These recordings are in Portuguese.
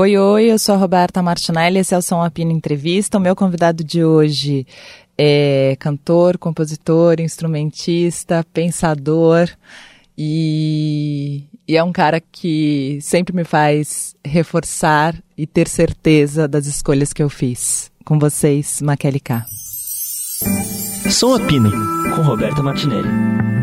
Oi, oi, eu sou a Roberta Martinelli, esse é o Som Apina Entrevista. O meu convidado de hoje é cantor, compositor, instrumentista, pensador e, e é um cara que sempre me faz reforçar e ter certeza das escolhas que eu fiz. Com vocês, Maquele K. Som Apino, com Roberta Martinelli.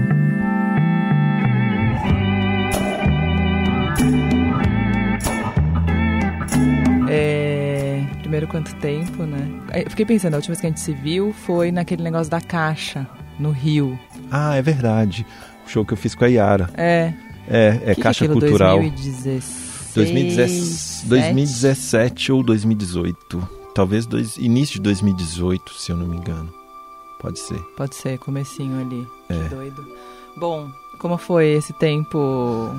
Primeiro, quanto tempo, né? Eu fiquei pensando, a última vez que a gente se viu foi naquele negócio da caixa, no Rio. Ah, é verdade. O show que eu fiz com a Yara. É. É, é que Caixa que é aquilo, Cultural. 2016, 2017, 2017 ou 2018. Talvez dois, início de 2018, se eu não me engano. Pode ser. Pode ser, comecinho ali. É. Que doido. Bom, como foi esse tempo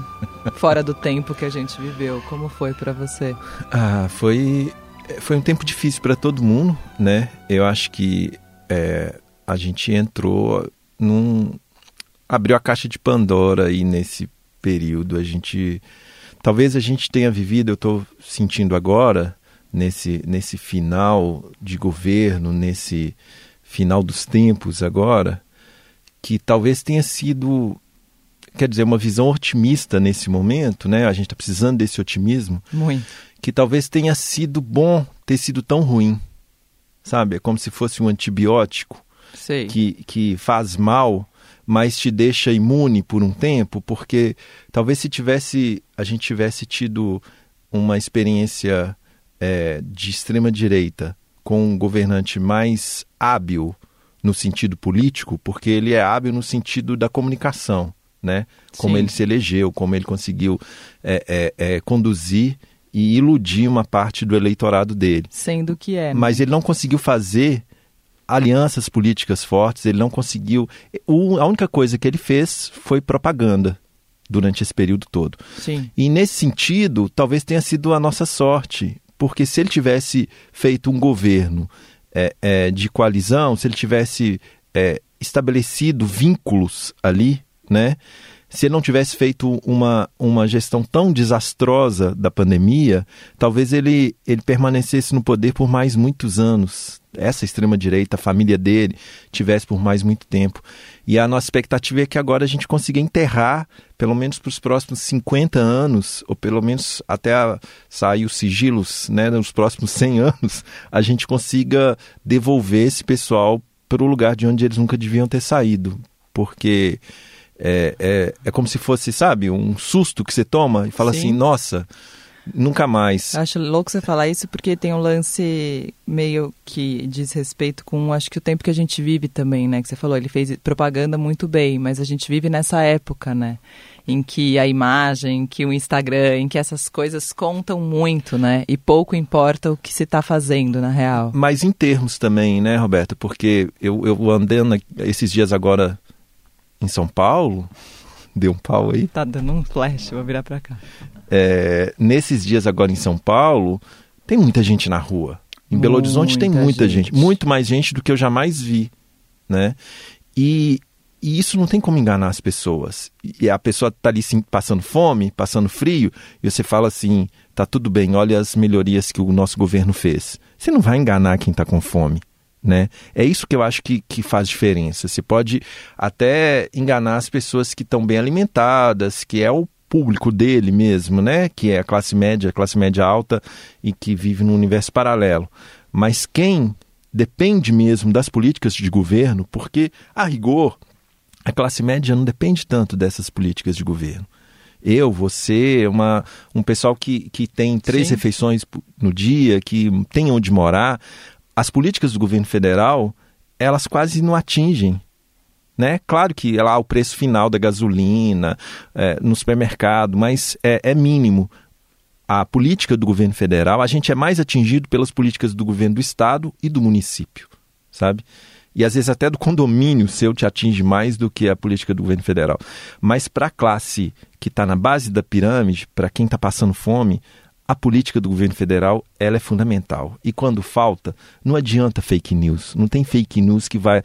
fora do tempo que a gente viveu? Como foi pra você? Ah, foi, foi um tempo difícil para todo mundo, né? Eu acho que é, a gente entrou num. abriu a caixa de Pandora aí nesse período. A gente. Talvez a gente tenha vivido, eu estou sentindo agora, nesse, nesse final de governo, nesse final dos tempos agora, que talvez tenha sido. Quer dizer, uma visão otimista nesse momento, né? A gente está precisando desse otimismo Muito. Que talvez tenha sido bom ter sido tão ruim. Sabe? É como se fosse um antibiótico Sei. que, que faz mal, mas te deixa imune por um tempo, porque talvez se tivesse a gente tivesse tido uma experiência é, de extrema direita com um governante mais hábil no sentido político, porque ele é hábil no sentido da comunicação, né? Como Sim. ele se elegeu, como ele conseguiu é, é, é, conduzir e iludir uma parte do eleitorado dele. Sendo que é. né? Mas ele não conseguiu fazer alianças políticas fortes, ele não conseguiu. O- a única coisa que ele fez foi propaganda durante esse período todo. Sim. E nesse sentido, talvez tenha sido a nossa sorte, porque se ele tivesse feito um governo é, é, de coalizão, se ele tivesse é, estabelecido vínculos ali, né? Se ele não tivesse feito uma, uma gestão tão desastrosa da pandemia, talvez ele, ele permanecesse no poder por mais muitos anos. Essa extrema-direita, a família dele, tivesse por mais muito tempo. E a nossa expectativa é que agora a gente consiga enterrar, pelo menos para os próximos 50 anos, ou pelo menos até a- sair os sigilos, né, nos próximos 100 anos, a gente consiga devolver esse pessoal para o lugar de onde eles nunca deviam ter saído. Porque é, é, é como se fosse, sabe, um susto que você toma e fala Sim. assim, nossa, nunca mais. Eu Acho louco você falar isso porque tem um lance meio que diz respeito com, acho que o tempo que a gente vive também, né? Que você falou, ele fez propaganda muito bem, mas a gente vive nessa época, né? Em que a imagem, em que o Instagram, em que essas coisas contam muito, né? E pouco importa o que se está fazendo na real. Mas em termos também, né, Roberto? Porque eu, eu andando esses dias agora em São Paulo, deu um pau aí. Tá dando um flash, vou virar pra cá. É, nesses dias agora em São Paulo, tem muita gente na rua. Em Belo Horizonte tem Muita muita gente. gente. muito mais gente do que eu jamais vi, né? E, e isso não tem como enganar as pessoas. E a pessoa tá ali sim, passando fome, passando frio, e você fala assim, tá tudo bem, olha as melhorias que o nosso governo fez. Você não vai enganar quem tá com fome. Né? É isso que eu acho que, que faz diferença. Você pode até enganar as pessoas que estão bem alimentadas, que é o público dele mesmo, né? Que é a classe média, a classe média alta e que vive num universo paralelo. Mas quem depende mesmo das políticas de governo, porque a rigor a classe média não depende tanto dessas políticas de governo. Eu, você, uma, um pessoal que, que tem três Sim. refeições no dia, que tem onde morar, as políticas do governo federal, elas quase não atingem. Né? Claro que lá o preço final da gasolina, é, no supermercado, mas é, é mínimo. A política do governo federal, a gente é mais atingido pelas políticas do governo do estado e do município, sabe? E às vezes até do condomínio seu te atinge mais do que a política do governo federal. Mas para a classe que está na base da pirâmide, para quem está passando fome, a política do governo federal ela é fundamental. E quando falta, não adianta fake news. Não tem fake news que vai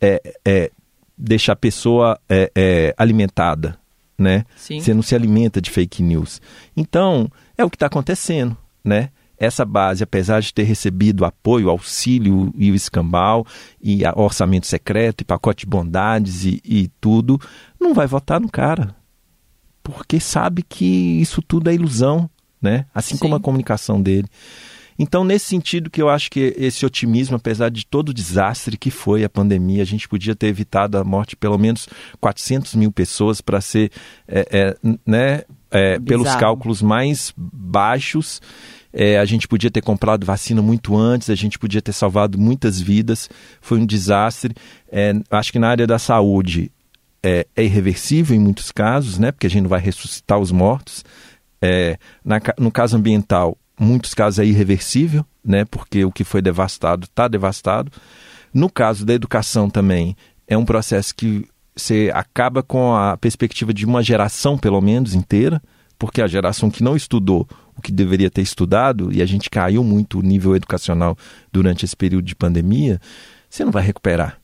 é, é, deixar a pessoa é, é, alimentada, né? Sim. Você não se alimenta de fake news. Então, é o que está acontecendo. né? Essa base, apesar de ter recebido apoio, auxílio e o escambau, e orçamento secreto, e pacote de bondades e, e tudo, não vai votar no cara. Porque sabe que isso tudo é ilusão, né? Assim Sim. como a comunicação dele. Então, nesse sentido que eu acho que esse otimismo, apesar de todo o desastre que foi a pandemia, a gente podia ter evitado a morte de pelo menos 400 mil pessoas para ser, é, é, né, é, pelos cálculos mais baixos, é, a gente podia ter comprado vacina muito antes, a gente podia ter salvado muitas vidas. Foi um desastre. É, acho que na área da saúde é, é, irreversível em muitos casos, né? Porque a gente não vai ressuscitar os mortos. É, na, no caso ambiental, muitos casos é irreversível, né? Porque o que foi devastado está devastado. No caso da educação também, é um processo que você acaba com a perspectiva de uma geração, pelo menos, inteira porque a geração que não estudou o que deveria ter estudado, e a gente caiu muito o nível educacional durante esse período de pandemia, você não vai recuperar.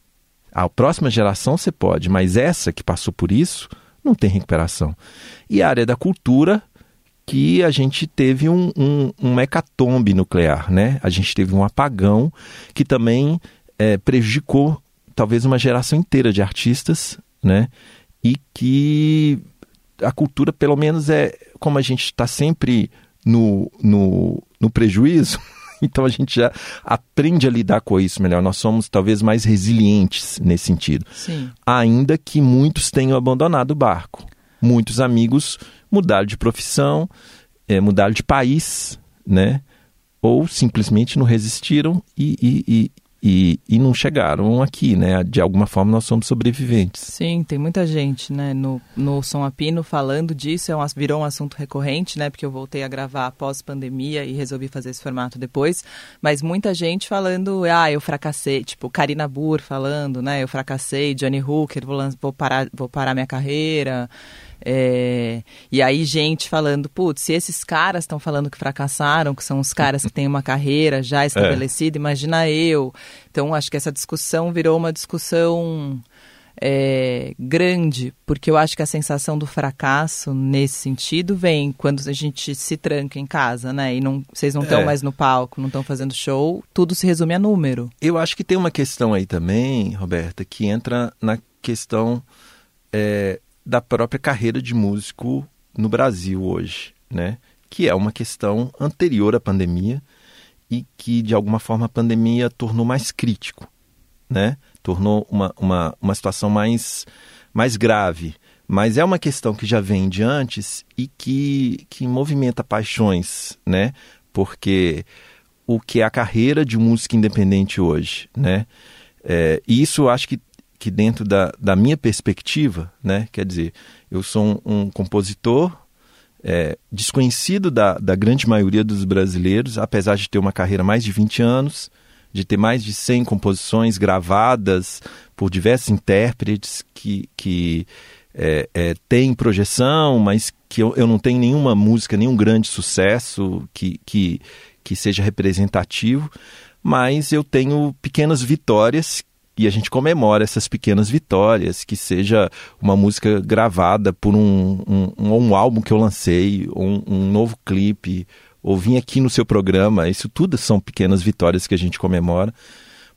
A próxima geração você pode, mas essa que passou por isso, não tem recuperação. E a área da cultura, que a gente teve um, um, um hecatombe nuclear, né? A gente teve um apagão que também é, prejudicou talvez uma geração inteira de artistas, né? E que a cultura, pelo menos, é como a gente está sempre no, no, no prejuízo, então a gente já aprende a lidar com isso melhor. Nós somos talvez mais resilientes nesse sentido. Sim. Ainda que muitos tenham abandonado o barco. Muitos amigos mudaram de profissão, é, mudaram de país, né? Ou simplesmente não resistiram e, e, e, e não chegaram aqui, né? De alguma forma nós somos sobreviventes. Sim, tem muita gente, né? No, no Som Apino falando disso, é um, virou um assunto recorrente, né? Porque eu voltei a gravar após pandemia e resolvi fazer esse formato depois. Mas muita gente falando, ah, eu fracassei, tipo Karina Burr falando, né? Eu fracassei, Johnny Hooker, vou, vou, parar, vou parar minha carreira. É, e aí, gente falando, putz, se esses caras estão falando que fracassaram, que são os caras que têm uma carreira já é. estabelecida, é. imagina eu. Então, acho que essa discussão virou uma discussão é, grande, porque eu acho que a sensação do fracasso nesse sentido vem quando a gente se tranca em casa, né? E não, vocês não estão é. mais no palco, não estão fazendo show, tudo se resume a número. Eu acho que tem uma questão aí também, Roberta, que entra na questão é, da própria carreira de músico no Brasil hoje, né? Que é uma questão anterior à pandemia e que de alguma forma a pandemia tornou mais crítico, né? Tornou uma, uma, uma situação mais, mais grave. Mas é uma questão que já vem de antes e que, que movimenta paixões, né? Porque o que é a carreira de música independente hoje, né? É, e isso acho que que dentro da, da minha perspectiva, né, quer dizer, eu sou um, um compositor é, desconhecido da, da grande maioria dos brasileiros, apesar de ter uma carreira mais de 20 anos, de ter mais de 100 composições gravadas por diversos intérpretes que, que é, é, têm projeção, mas que eu, eu não tenho nenhuma música, nenhum grande sucesso que, que, que seja representativo, mas eu tenho pequenas vitórias e a gente comemora essas pequenas vitórias, que seja uma música gravada por um, um, um álbum que eu lancei, um, um novo clipe, ou vim aqui no seu programa, isso tudo são pequenas vitórias que a gente comemora,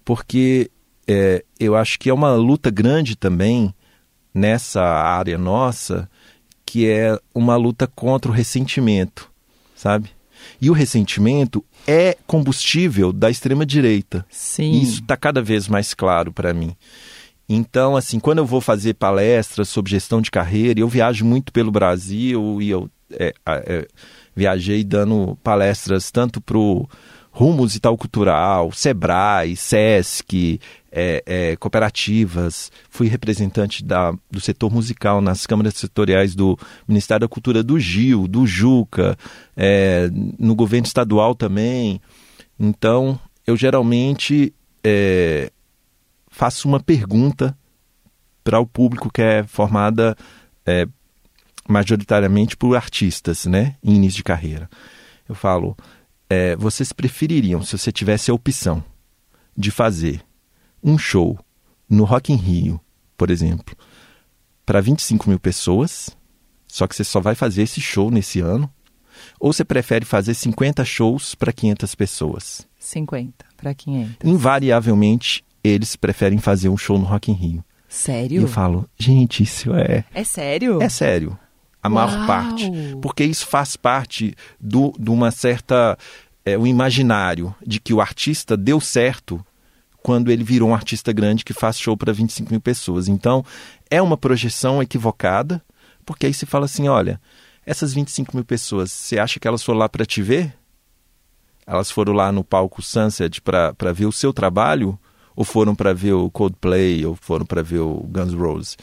porque é, eu acho que é uma luta grande também nessa área nossa, que é uma luta contra o ressentimento, sabe? E o ressentimento é combustível da extrema-direita. Sim. Isso está cada vez mais claro para mim. Então, assim, quando eu vou fazer palestras sobre gestão de carreira, eu viajo muito pelo Brasil e eu é, é, viajei dando palestras tanto para o Rumos e Tal Cultural, Sebrae, Sesc, é, é, cooperativas, fui representante da, do setor musical nas câmaras setoriais do Ministério da Cultura do Gil, do Juca, é, no governo estadual também. Então, eu geralmente é, faço uma pergunta para o público que é formada é, majoritariamente por artistas, né, em início de carreira. Eu falo, é, vocês prefeririam, se você tivesse a opção de fazer um show no Rock in Rio, por exemplo, para 25 mil pessoas, só que você só vai fazer esse show nesse ano, Ou você prefere fazer 50 shows para 500 pessoas? 50 para 500. Invariavelmente, eles preferem fazer um show no Rock in Rio. Sério? E eu falo, gente, isso é... É sério? É sério. A maior Uau! parte. Porque isso faz parte do, de uma certa... É, o imaginário de que o artista deu certo quando ele virou um artista grande que faz show para 25 mil pessoas. Então, é uma projeção equivocada, porque aí se fala assim, olha, essas 25 mil pessoas, você acha que elas foram lá para te ver? Elas foram lá no palco Sunset para ver o seu trabalho? Ou foram para ver o Coldplay? Ou foram para ver o Guns N' Roses?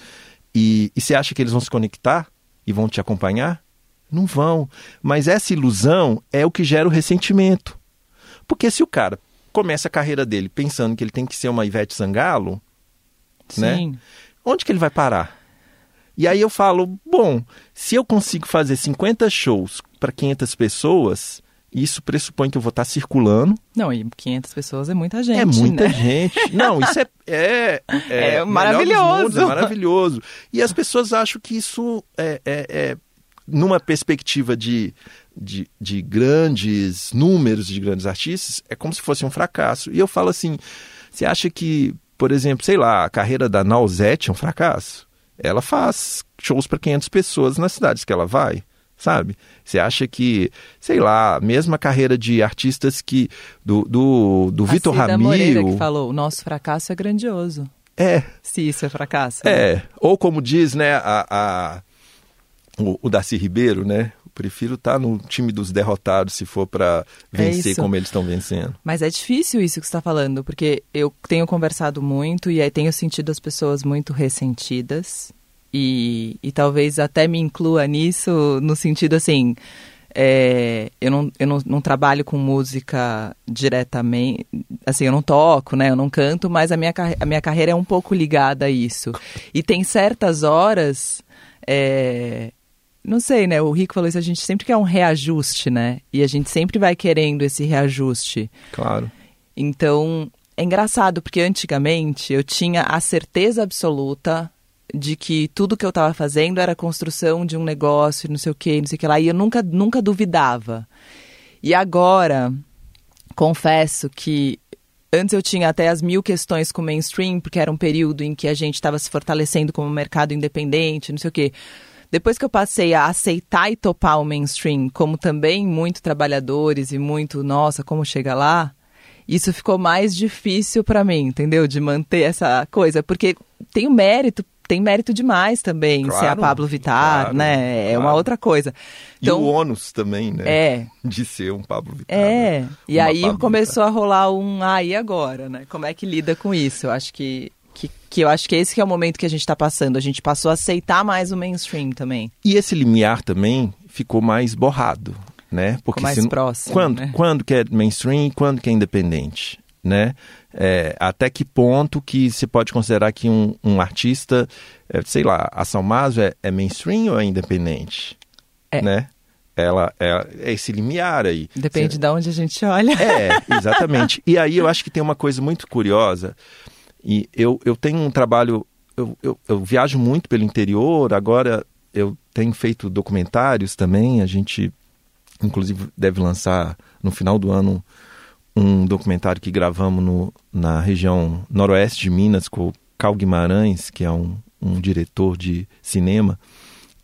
E, e você acha que eles vão se conectar e vão te acompanhar? Não vão. Mas essa ilusão é o que gera o ressentimento. Porque se o cara começa a carreira dele pensando que ele tem que ser uma Ivete Sangalo, né? Sim. onde que ele vai parar? E aí eu falo, bom, se eu consigo fazer 50 shows para 500 pessoas, isso pressupõe que eu vou estar circulando. Não, e 500 pessoas é muita gente, é muita né? gente. Não, isso é é, É dos maravilhoso. mundos, é maravilhoso. E as pessoas acham que isso é, é- é numa perspectiva de, de, de grandes números de grandes artistas, é como se fosse um fracasso. E eu falo assim, você acha que, por exemplo, sei lá, a carreira da Nausete é um fracasso? Ela faz shows para 500 pessoas nas cidades que ela vai, sabe? Você acha que, sei lá, mesmo a carreira de artistas que do do, do A Vitor Cida Moreira Ramiro, que falou, o nosso fracasso é grandioso. é, Se isso é fracasso. né? é, ou como diz, né, a, a- o, o Darcy Ribeiro, né? Prefiro estar no time dos derrotados se for para vencer É como eles estão vencendo. Mas é difícil isso que você está falando, porque eu tenho conversado muito e aí tenho sentido as pessoas muito ressentidas. E, e talvez até me inclua nisso no sentido assim. é, eu não, eu não, não trabalho com música diretamente, assim, eu não toco, né? Eu não canto, mas a minha, a minha carreira é um pouco ligada a isso. E tem certas horas, é, não sei, né? O Rico falou isso, a gente sempre quer um reajuste, né? E a gente sempre vai querendo esse reajuste. Claro. Então, é engraçado, porque antigamente eu tinha a certeza absoluta de que tudo que eu estava fazendo era construção de um negócio, não sei o que, não sei o que lá, e eu nunca, nunca duvidava. E agora, confesso que antes eu tinha até as mil questões com o mainstream, porque era um período em que a gente estava se fortalecendo como mercado independente, não sei o quê. Depois que eu passei a aceitar e topar o mainstream, como também muito trabalhadores e muito, nossa, como chega lá, isso ficou mais difícil para mim, entendeu? De manter essa coisa, porque tem o mérito, tem mérito demais também ser a Claro, Pablo Vittar, claro, né? É uma claro. outra coisa. e o ônus também, né? é, De ser um Pablo Vittar. é. né? E aí Pablo começou a rolar um ah, e agora, né? Como é que lida com isso? Eu acho que, que, que eu acho que esse que é o momento que a gente está passando. A gente passou a aceitar mais o mainstream também. E esse limiar também ficou mais borrado, né? Porque mais se próximo, Quando, né? quando que é mainstream e quando que é independente, né? É, até que ponto que se pode considerar que um, um artista, é, sei lá, a Salmazo é, é mainstream ou é independente? É. Né? Ela é, é esse limiar aí. Depende de onde a gente olha. É, exatamente. e aí eu acho que tem uma coisa muito curiosa. E eu, eu tenho um trabalho. Eu, eu, eu viajo muito pelo interior, agora eu tenho feito documentários também. A gente, inclusive, deve lançar no final do ano um documentário que gravamos no, na região noroeste de Minas com o Cal Guimarães, que é um, um diretor de cinema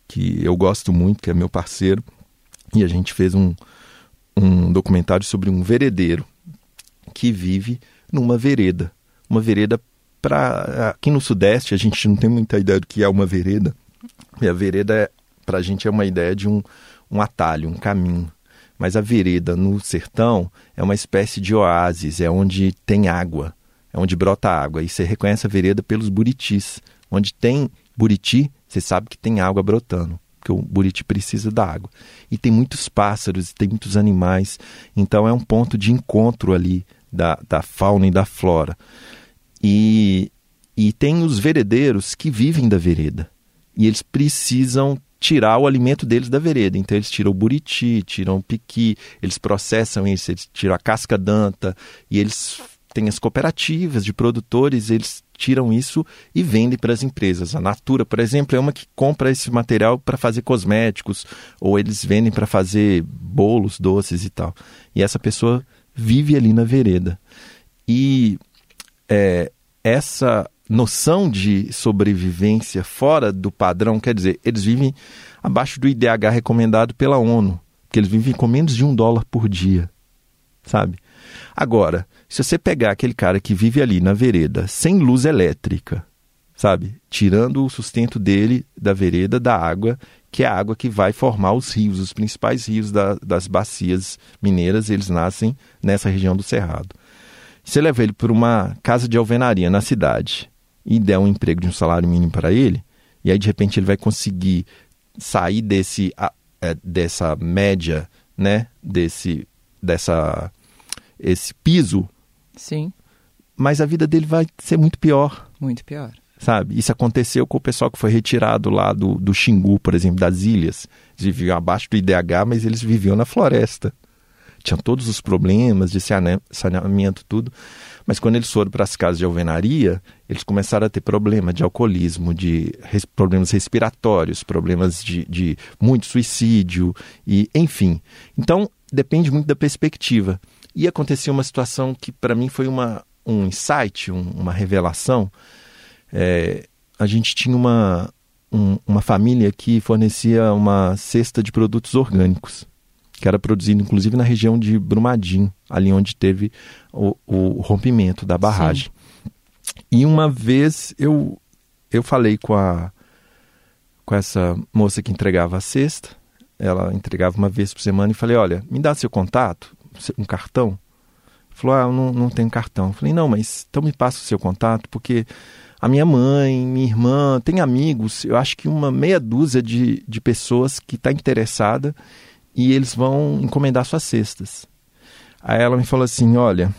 que eu gosto muito, que é meu parceiro. E a gente fez um, um documentário sobre um veredeiro que vive numa vereda. Uma vereda para aqui no sudeste a gente não tem muita ideia do que é uma vereda. E a vereda é, para a gente é uma ideia de um, um atalho, um caminho. Mas a vereda no sertão é uma espécie de oásis, é onde tem água, é onde brota água. E você reconhece a vereda pelos buritis. Onde tem buriti, você sabe que tem água brotando, porque o buriti precisa da água. E tem muitos pássaros, tem muitos animais, então é um ponto de encontro ali da, da fauna e da flora. E, e tem os veredeiros que vivem da vereda. E eles precisam tirar o alimento deles da vereda. Então eles tiram o buriti, tiram o piqui, eles processam isso, eles tiram a casca danta e eles tem as cooperativas de produtores, eles tiram isso e vendem para as empresas. A Natura, por exemplo, é uma que compra esse material para fazer cosméticos, ou eles vendem para fazer bolos, doces e tal. E essa pessoa vive ali na vereda. E é, essa noção de sobrevivência fora do padrão, quer dizer, eles vivem abaixo do IDH recomendado pela ONU, que eles vivem com menos de um dólar por dia, sabe? Agora, se você pegar aquele cara que vive ali na vereda, sem luz elétrica, sabe? Tirando o sustento dele da vereda, da água, que é a água que vai formar os rios, os principais rios da, das bacias mineiras, eles nascem nessa região do Cerrado. Se leva ele para uma casa de alvenaria na cidade e der um emprego de um salário mínimo para ele, e aí de repente ele vai conseguir sair desse, é, dessa média, né? Desse, dessa, esse piso. Sim. Mas a vida dele vai ser muito pior. Muito pior. Sabe? Isso aconteceu com o pessoal que foi retirado lá do, do Xingu, por exemplo, das ilhas. Eles viviam abaixo do IDH, mas eles viviam na floresta tinham todos os problemas de saneamento, tudo. Mas quando eles foram para as casas de alvenaria, eles começaram a ter problema de alcoolismo, de res, problemas respiratórios, problemas de, de muito suicídio, e enfim. Então, depende muito da perspectiva. E aconteceu uma situação que para mim foi uma, um insight, um, uma revelação. É, a gente tinha uma, um, uma família que fornecia uma cesta de produtos orgânicos que era produzido inclusive na região de Brumadinho, ali onde teve o, o rompimento da barragem. Sim. E uma vez eu, eu falei com, a, com essa moça que entregava a cesta, ela entregava uma vez por semana, e falei: Olha, me dá seu contato, um cartão. Falou: Ah, eu não, não tenho cartão. falei: Não, mas então me passa o seu contato, porque a minha mãe, minha irmã, tem amigos, eu acho que uma meia dúzia de, de pessoas que está interessada e eles vão encomendar suas cestas. Aí ela me falou assim: Olha,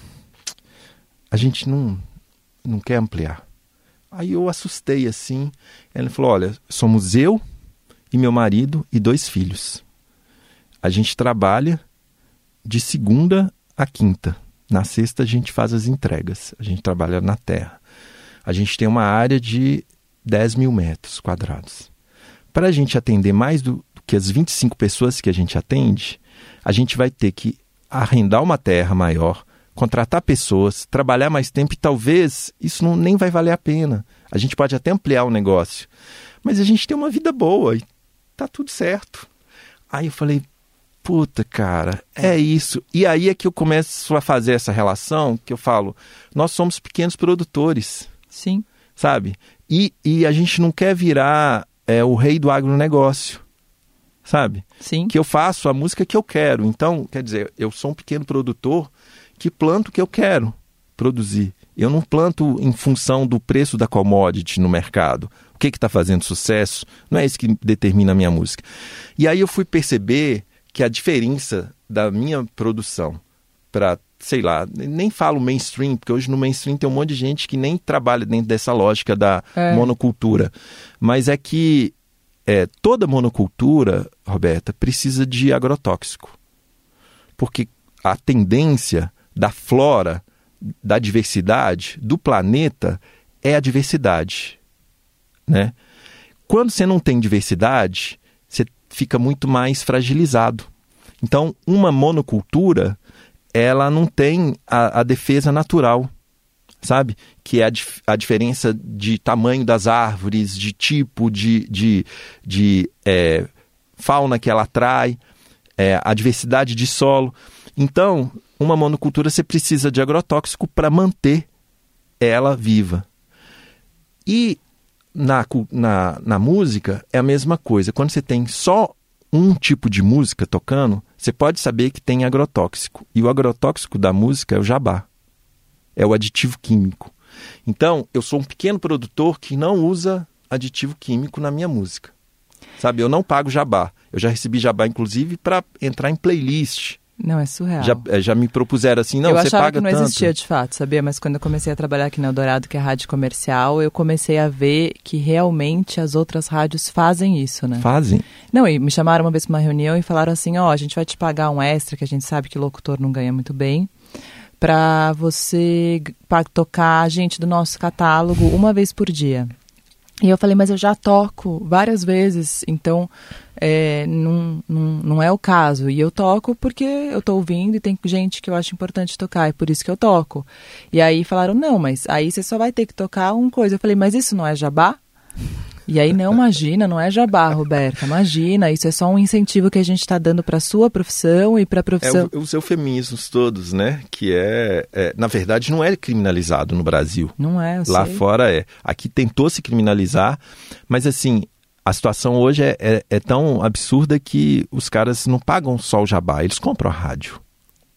a gente não, não quer ampliar. Aí eu assustei assim. Ela falou: Olha, somos eu e meu marido e dois filhos. A gente trabalha de segunda a quinta. Na sexta a gente faz as entregas. A gente trabalha na terra. A gente tem uma área de 10 mil metros quadrados. Para a gente atender mais do, que as 25 pessoas que a gente atende, a gente vai ter que arrendar uma terra maior, contratar pessoas, trabalhar mais tempo e talvez isso não, nem vai valer a pena. A gente pode até ampliar o negócio, mas a gente tem uma vida boa e tá tudo certo. Aí eu falei, puta, cara, é isso. E aí é que eu começo a fazer essa relação que eu falo, nós somos pequenos produtores. Sim. Sabe? E, e a gente não quer virar é, o rei do agronegócio sabe? Sim. Que eu faço a música que eu quero. Então, quer dizer, eu sou um pequeno produtor que planto o que eu quero produzir. Eu não planto em função do preço da commodity no mercado. O que está fazendo sucesso? Não é isso que determina a minha música. E aí eu fui perceber que a diferença da minha produção para, sei lá, nem falo mainstream, porque hoje no mainstream tem um monte de gente que nem trabalha dentro dessa lógica da é. monocultura. Mas é que é, toda monocultura, Roberta, precisa de agrotóxico. Porque a tendência da flora, da diversidade, do planeta é a diversidade. Né? Quando você não tem diversidade, você fica muito mais fragilizado. Então, uma monocultura, ela não tem a, a defesa natural sabe? Que é a, dif a diferença de tamanho das árvores, de tipo de, de, de é, fauna que ela atrai, é, a diversidade de solo. Então, uma monocultura você precisa de agrotóxico para manter ela viva. E na, na, na música é a mesma coisa. Quando você tem só um tipo de música tocando, você pode saber que tem agrotóxico. E o agrotóxico da música é o jabá é o aditivo químico. Então, eu sou um pequeno produtor que não usa aditivo químico na minha música. Sabe, eu não pago jabá. Eu já recebi jabá, inclusive, para entrar em playlist. Não, é surreal. Já, é, já me propuseram assim, não, eu você paga que não tanto. existia de fato, sabia? Mas quando eu comecei a trabalhar aqui na Eldorado, que é rádio comercial, eu comecei a ver que realmente as outras rádios fazem isso, né? Fazem. Não, e me chamaram uma vez para uma reunião e falaram assim, ó, oh, a gente vai te pagar um extra, que a gente sabe que locutor não ganha muito bem, para você tocar a gente do nosso catálogo uma vez por dia. E eu falei, mas eu já toco várias vezes, então é, não, não, não é o caso. E eu toco porque eu tô ouvindo e tem gente que eu acho importante tocar, é por isso que eu toco. E aí falaram, não, mas aí você só vai ter que tocar uma coisa. Eu falei, mas isso não é jabá? E aí, não imagina, não é jabá, Roberta. Imagina, isso é só um incentivo que a gente está dando para a sua profissão e para a profissão. É, os eufemismos todos, né? Que é, é, Na verdade, não é criminalizado no Brasil. Não é, Lá sei. fora é. Aqui tentou se criminalizar, mas assim. A situação hoje é, é, é tão absurda que os caras não pagam só o jabá, eles compram a rádio.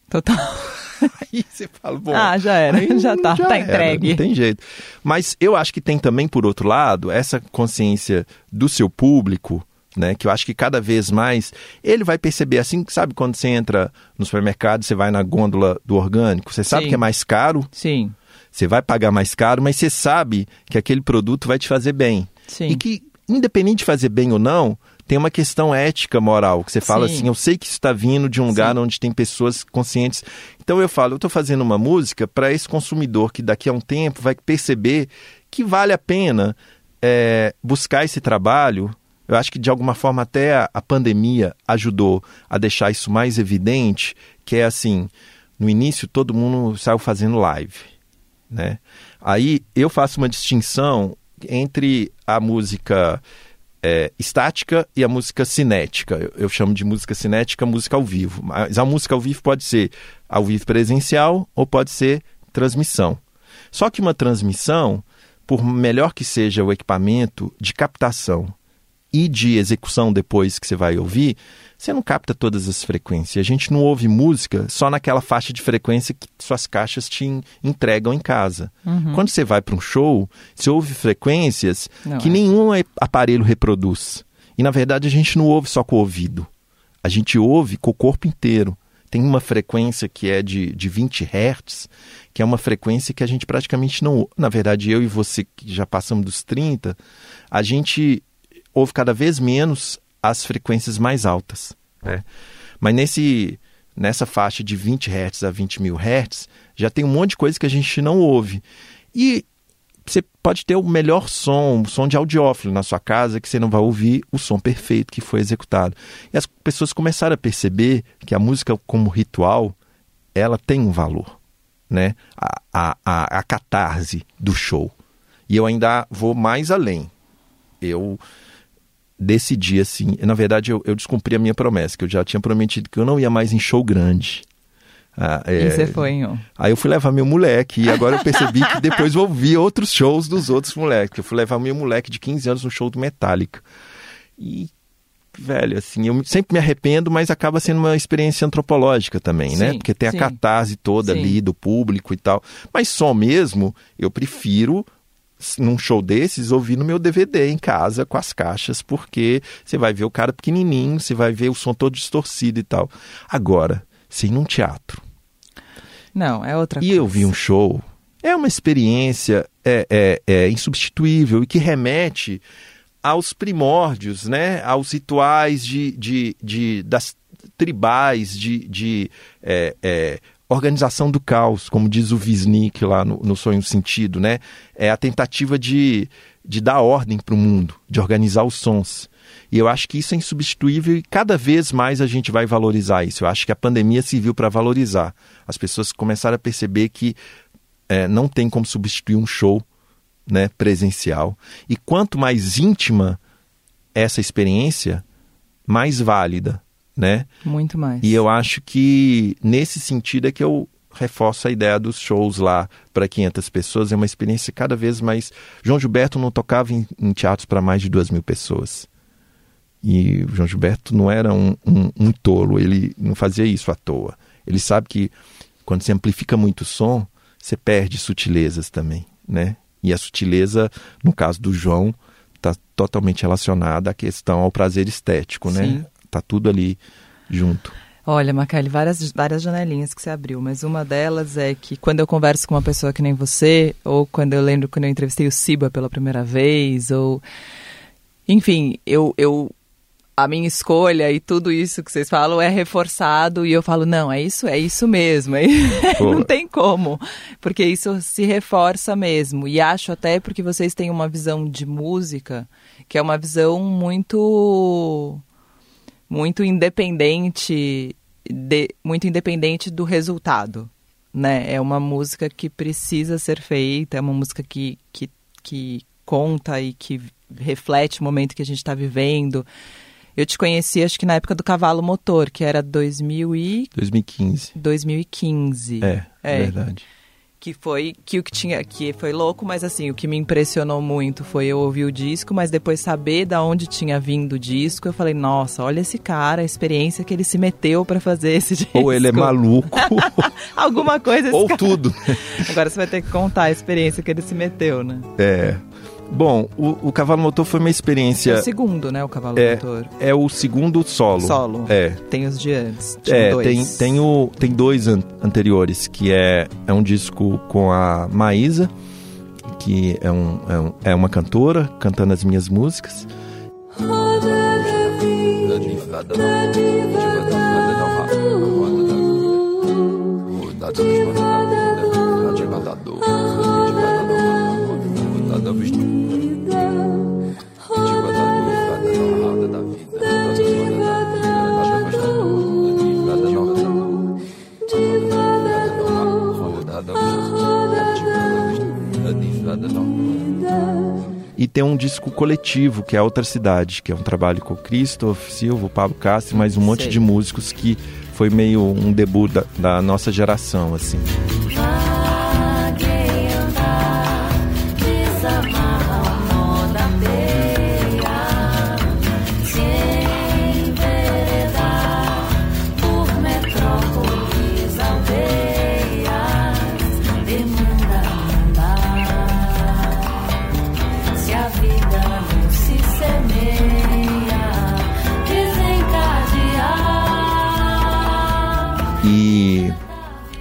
Total. Aí você fala, bom. Ah, já era, já tá, tá era, entregue. Não tem jeito. Mas eu acho que tem também, por outro lado, essa consciência do seu público, né? Que eu acho que cada vez mais ele vai perceber, assim, sabe quando você entra no supermercado, você vai na gôndola do orgânico, você sabe Sim. que é mais caro, Sim, você vai pagar mais caro, mas você sabe que aquele produto vai te fazer bem. sim. E que, independente de fazer bem ou não, tem uma questão ética, moral, que você fala Sim. assim, eu sei que isso está vindo de um lugar Sim. onde tem pessoas conscientes. Então eu falo, eu estou fazendo uma música para esse consumidor que daqui a um tempo vai perceber que vale a pena é, buscar esse trabalho. Eu acho que de alguma forma até a, a pandemia ajudou a deixar isso mais evidente, que é assim, no início todo mundo saiu fazendo live, né? Aí eu faço uma distinção entre a música é, estática e a música cinética. Eu, eu chamo de música cinética música ao vivo. Mas a música ao vivo pode ser ao vivo presencial ou pode ser transmissão. Só que uma transmissão, por melhor que seja o equipamento de captação e de execução depois que você vai ouvir, você não capta todas as frequências. A gente não ouve música só naquela faixa de frequência que suas caixas te en- entregam em casa. Quando você vai para um show, você ouve frequências Não que é. nenhum aparelho reproduz. E na verdade a gente não ouve só com o ouvido. A gente ouve com o corpo inteiro. Tem uma frequência que é de, de 20 Hz, que é uma frequência que a gente praticamente não. Na verdade, eu e você, que já passamos dos 30, a gente ouve cada vez menos as frequências mais altas. né? Mas nesse, nessa faixa de 20 Hz a 20 mil Hz, já tem um monte de coisa que a gente não ouve. E você pode ter o melhor som, o som de audiófilo na sua casa, que você não vai ouvir o som perfeito que foi executado. E as pessoas começaram a perceber que a música como ritual, ela tem um valor, né? A, a, a, a catarse do show. E eu ainda vou mais além. Eu decidi assim, na verdade eu, eu descumpri a minha promessa, que eu já tinha prometido que eu não ia mais em show grande. Ah, é, E você foi em um. Aí eu fui levar meu moleque e agora eu percebi que depois eu ouvi outros shows dos outros moleques. Eu fui levar meu moleque de 15 anos no show do Metallica. E, velho, assim, eu sempre me arrependo, mas acaba sendo uma experiência antropológica também, né? Sim, Porque tem a sim. catarse toda Sim. ali do público e tal. Mas só mesmo, eu prefiro num show desses, ouvir no meu DVD em casa com as caixas, porque você vai ver o cara pequenininho, você vai ver o som todo distorcido e tal. Agora, sem num teatro, Não, é outra e coisa. eu vi um show. É uma experiência é, é, é insubstituível e que remete aos primórdios, né? aos rituais de, de, de, das tribais, de, de é, é, organização do caos, como diz o Wisnik lá no, no Sonho Sentido. Né? É a tentativa de, de dar ordem para o mundo, de organizar os sons. E eu acho que isso é insubstituível e cada vez mais a gente vai valorizar isso. Eu acho que a pandemia serviu para valorizar. As pessoas começaram a perceber que é, não tem como substituir um show né, presencial. E quanto mais íntima essa experiência, mais válida. Né? Muito mais. E eu acho que nesse sentido é que eu reforço a ideia dos shows lá para 500 pessoas. É uma experiência cada vez mais. João Gilberto não tocava em, em teatros para mais de duas mil pessoas. E o João Gilberto não era um, um, um, tolo, ele não fazia isso à toa. Ele sabe que quando você amplifica muito o som, você perde sutilezas também, né? E a sutileza, no caso do João, está totalmente relacionada à questão ao prazer estético, né? Sim. Tá tudo ali junto. Olha, Macaeli, várias, várias janelinhas que você abriu, mas uma delas é que quando eu converso com uma pessoa que nem você, ou quando eu lembro quando eu entrevistei o Siba pela primeira vez, ou. Enfim, eu, eu a minha escolha e tudo isso que vocês falam é reforçado e eu falo, não, é isso, é isso mesmo. É... não tem como, porque isso se reforça mesmo. E acho até porque vocês têm uma visão de música que é uma visão muito muito independente de, muito independente do resultado, né? É uma música que precisa ser feita, é uma música que, que, que conta e que reflete o momento que a gente está vivendo. Eu te conheci, acho que na época do Cavalo Motor, que era 2000 e... 2015. 2015. É, é verdade. Que foi que o que tinha, que foi louco, mas assim, o que me impressionou muito foi eu ouvir o disco, mas depois saber da onde tinha vindo o disco, eu falei, nossa, olha esse cara, a experiência que ele se meteu para fazer esse disco. Ou ele é maluco. Alguma coisa. Ou tudo. Agora você vai ter que contar a experiência que ele se meteu, né? É. Bom, o, o Cavalo Motor foi uma experiência. É o segundo, né? O Cavalo é, Motor. É o segundo solo. Solo. É. Tem os de antes. É, dois. tem, tem, o, tem dois an anteriores, que é, é um disco com a Maísa, que é, um, é, um, é uma cantora cantando as minhas músicas. E tem um disco coletivo, que é Outra Cidade, que é um trabalho com o Christoph Silva, Pablo Castro, mais um monte Sei. de músicos que foi meio um debut da, da nossa geração, assim. Se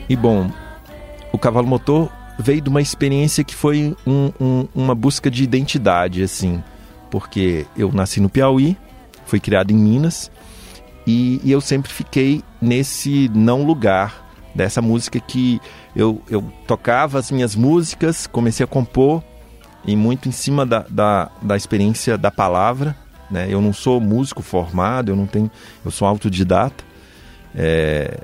e bom, o Cavalo Motor veio de uma experiência que foi um- um- uma busca de identidade, assim. Porque eu nasci no Piauí, fui criado em Minas, e, e eu sempre fiquei nesse não lugar dessa música que eu, eu tocava as minhas músicas, comecei a compor, e muito em cima da, da, da experiência da palavra. Né? Eu não sou músico formado, eu não tenho, eu sou autodidata. É,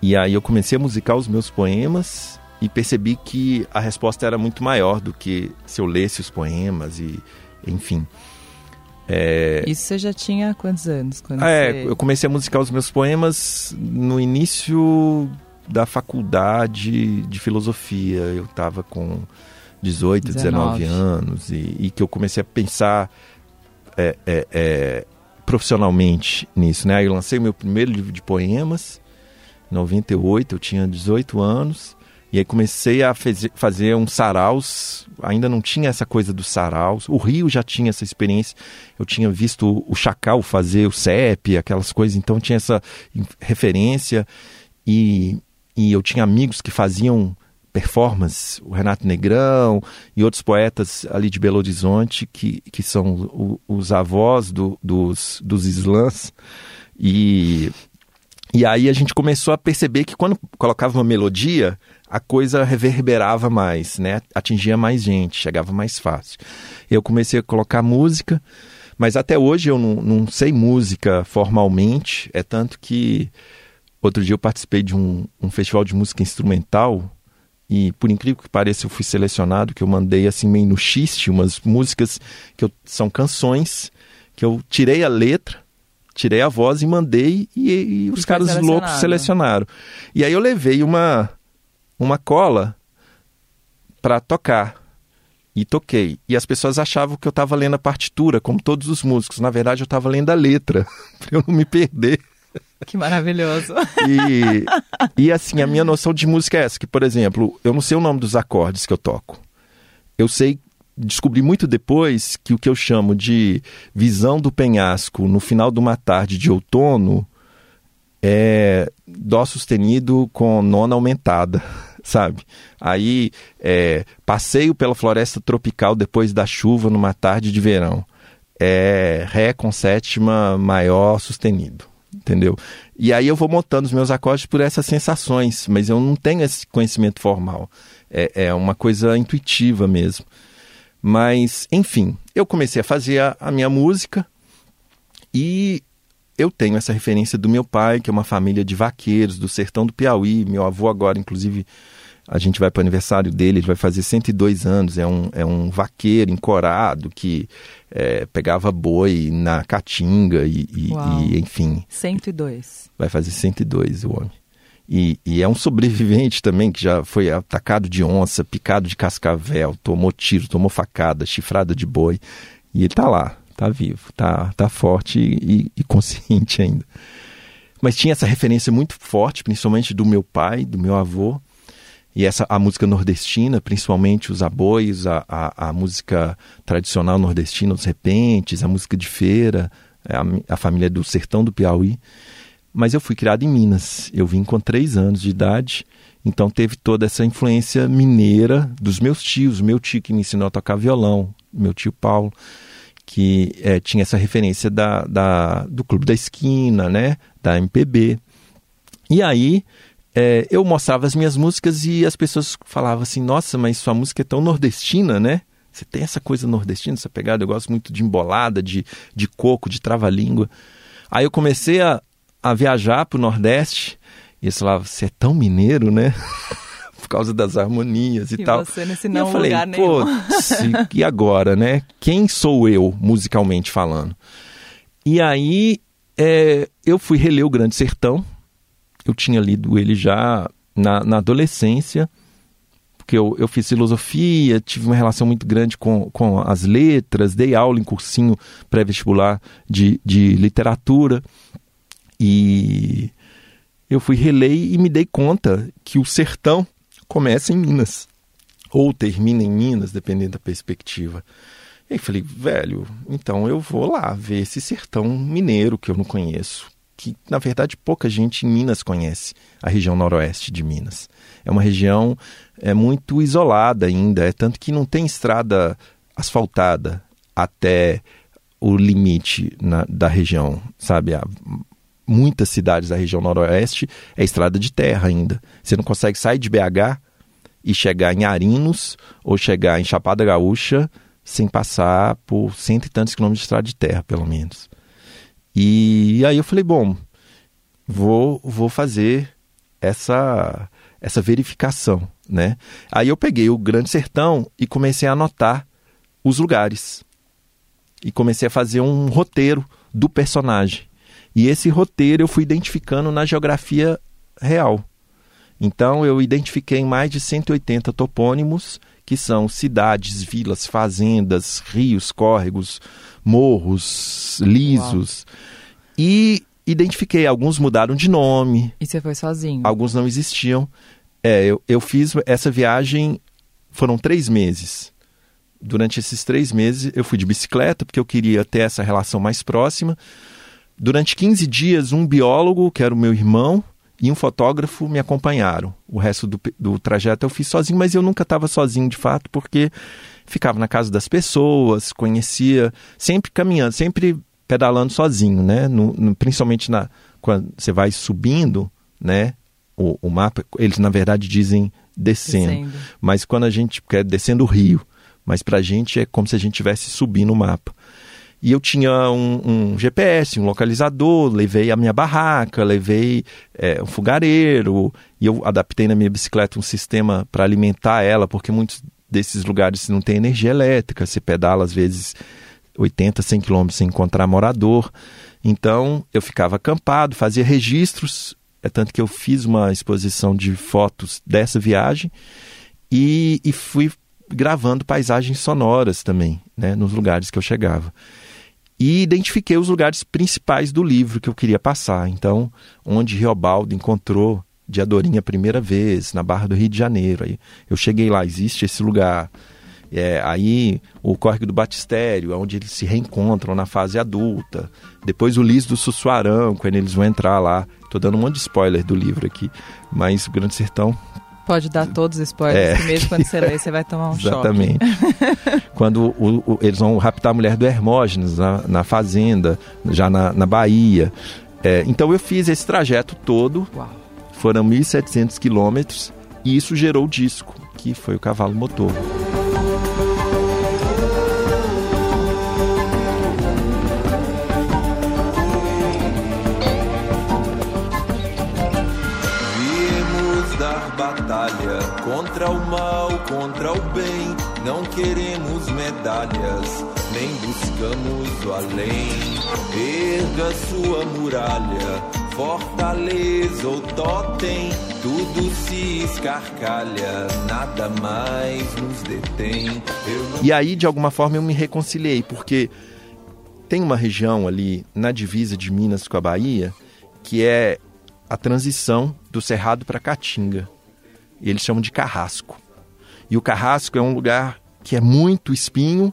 e aí eu comecei a musicar os meus poemas e percebi que a resposta era muito maior do que se eu lesse os poemas e enfim. É, Isso você já tinha quantos anos? Quando ah, é, você... eu comecei a musicar os meus poemas no início da faculdade de filosofia. Eu estava com 18, 19, 19. anos e, e que eu comecei a pensar é, é, é, profissionalmente nisso. Né? Aí eu lancei o meu primeiro livro de poemas em 98, eu tinha 18 anos. E aí comecei a fazer uns saraus, ainda não tinha essa coisa dos saraus. O Rio já tinha essa experiência. Eu tinha visto o Chacal fazer o CEP, aquelas coisas, então tinha essa referência. E, e eu tinha amigos que faziam performance, o Renato Negrão e outros poetas ali de Belo Horizonte, que, que são o- os avós do- dos, dos slams. E e aí a gente começou a perceber que quando colocava uma melodia, a coisa reverberava mais, né? Atingia mais gente, chegava mais fácil. Eu comecei a colocar música, mas até hoje eu não, não sei música formalmente. É tanto que outro dia eu participei de um, um festival de música instrumental e por incrível que pareça eu fui selecionado, que eu mandei assim meio no xiste umas músicas que eu- são canções que eu tirei a letra tirei a voz e mandei e, e os foi caras loucos selecionaram. E aí eu levei uma uma cola para tocar e toquei. E as pessoas achavam que eu estava lendo a partitura, como todos os músicos. Na verdade, eu estava lendo a letra, para eu não me perder. Que maravilhoso. E, e assim, a minha noção de música é essa, que, por exemplo, eu não sei o nome dos acordes que eu toco. Eu sei, descobri muito depois que o que eu chamo de visão do penhasco no final de uma tarde de outono é dó sustenido com nona aumentada, sabe? Aí é, passeio pela floresta tropical depois da chuva numa tarde de verão. é Ré com sétima maior sustenido, entendeu? E aí eu vou montando os meus acordes por essas sensações, mas eu não tenho esse conhecimento formal. É, é uma coisa intuitiva mesmo. Mas, enfim, eu comecei a fazer a, a minha música e eu tenho essa referência do meu pai, que é uma família de vaqueiros do sertão do Piauí. Meu avô agora, inclusive, a gente vai para o aniversário dele, ele vai fazer 102 anos. É um, é um vaqueiro encorado que é, pegava boi na caatinga e, e, e, enfim. 102. Vai fazer 102 o homem. E, e, é um sobrevivente também que já foi atacado de onça, picado de cascavel, tomou tiro, tomou facada, chifrada de boi. E ele tá lá, tá vivo, tá, tá forte e, e consciente ainda. Mas tinha essa referência muito forte, principalmente do meu pai, do meu avô, e essa a música nordestina, principalmente os aboios, a, a, a música tradicional nordestina, os repentes, a música de feira, a, a família do sertão do Piauí. Mas eu fui criado em Minas. Eu vim com três anos de idade, então teve toda essa influência mineira dos meus tios. Meu tio que me ensinou a tocar violão, meu tio Paulo, que é, tinha essa referência da, da, do Clube da Esquina, né, da MPB. E aí é, eu mostrava as minhas músicas e as pessoas falavam assim: Nossa, mas sua música é tão nordestina, né? Você tem essa coisa nordestina, essa pegada. Eu gosto muito de embolada, de, de coco, de trava-língua. Aí eu comecei a, a viajar para o Nordeste e eles falavam: Você é tão mineiro, né? Por causa das harmonias e, E tal. você nesse E não eu falei, lugar pô, e agora, né? Quem sou eu, musicalmente falando? E aí é, eu fui reler o Grande Sertão. Eu tinha lido ele já na, na adolescência, porque eu, eu fiz filosofia, tive uma relação muito grande com, com as letras, dei aula em cursinho pré-vestibular de, de literatura. E eu fui reler e me dei conta que o sertão começa em Minas ou termina em Minas, dependendo da perspectiva. E aí falei, velho, então eu vou lá ver esse sertão mineiro que eu não conheço, que na verdade pouca gente em Minas conhece, a região noroeste de Minas. É uma região é muito isolada ainda, é tanto que não tem estrada asfaltada até o limite na- da região, sabe? A- muitas cidades da região noroeste é estrada de terra ainda. Você não consegue sair de BH e chegar em Arinos ou chegar em Chapada Gaúcha sem passar por cento e tantos quilômetros de estrada de terra, pelo menos. E aí eu falei, bom, vou, vou fazer essa, essa verificação, né? Aí eu peguei o Grande Sertão e comecei a anotar os lugares. E comecei a fazer um roteiro do personagem. E esse roteiro eu fui identificando na geografia real. Então eu identifiquei mais de 180 topônimos, que são cidades, vilas, fazendas, rios, córregos, morros, lisos. E identifiquei, alguns mudaram de nome, E você foi sozinho. alguns não existiam. É, eu, eu fiz essa viagem, foram três meses. Durante esses três meses eu fui de bicicleta, porque eu queria ter essa relação mais próxima. Durante 15 dias, um biólogo, que era o meu irmão, e um fotógrafo me acompanharam. O resto do, do trajeto eu fiz sozinho, mas eu nunca estava sozinho de fato, porque ficava na casa das pessoas, conhecia, sempre caminhando, sempre pedalando sozinho, né? No- no- principalmente na, quando você vai subindo, né? O, o mapa, eles na verdade dizem descendo, Descendo. mas quando a gente quer descendo o rio, mas pra gente é como se a gente estivesse subindo o mapa. E eu tinha um, um GPS, um localizador, levei a minha barraca, levei é, um fogareiro, e eu adaptei na minha bicicleta um sistema para alimentar ela, porque muitos desses lugares não tem energia elétrica, você pedala às vezes 80, 100 quilômetros sem encontrar morador. Então eu ficava acampado, fazia registros, é tanto que eu fiz uma exposição de fotos dessa viagem e, e fui gravando paisagens sonoras também, né, nos lugares que eu chegava. E identifiquei os lugares principais do livro que eu queria passar. Então, onde Riobaldo encontrou Diadorinha a primeira vez, na Barra do Rio de Janeiro. Aí eu cheguei lá, existe esse lugar. É, aí o Córrego do Batistério, onde eles se reencontram na fase adulta. Depois o Lis do Sussuarão, quando eles vão entrar lá. Estou dando um monte de spoiler do livro aqui, mas o Grande Sertão Pode dar todos os spoilers, É. mesmo quando você lê, você vai tomar um Exatamente. Quando o- o- eles vão raptar a mulher do Hermógenes na, na fazenda, já na, na Bahia. É, então eu fiz esse trajeto todo, choque. Uau. foram 1.700 quilômetros, e isso gerou o disco, que foi o cavalo motor. Buscamos o além. Erga sua muralha, fortaleza ou totem. Tudo se escarcalha, nada mais nos detém. Não E aí, de alguma forma, eu me reconciliei, porque tem uma região ali na divisa de Minas com a Bahia que é a transição do Cerrado para Caatinga. Eles chamam de Carrasco. E o Carrasco é um lugar que é muito espinho,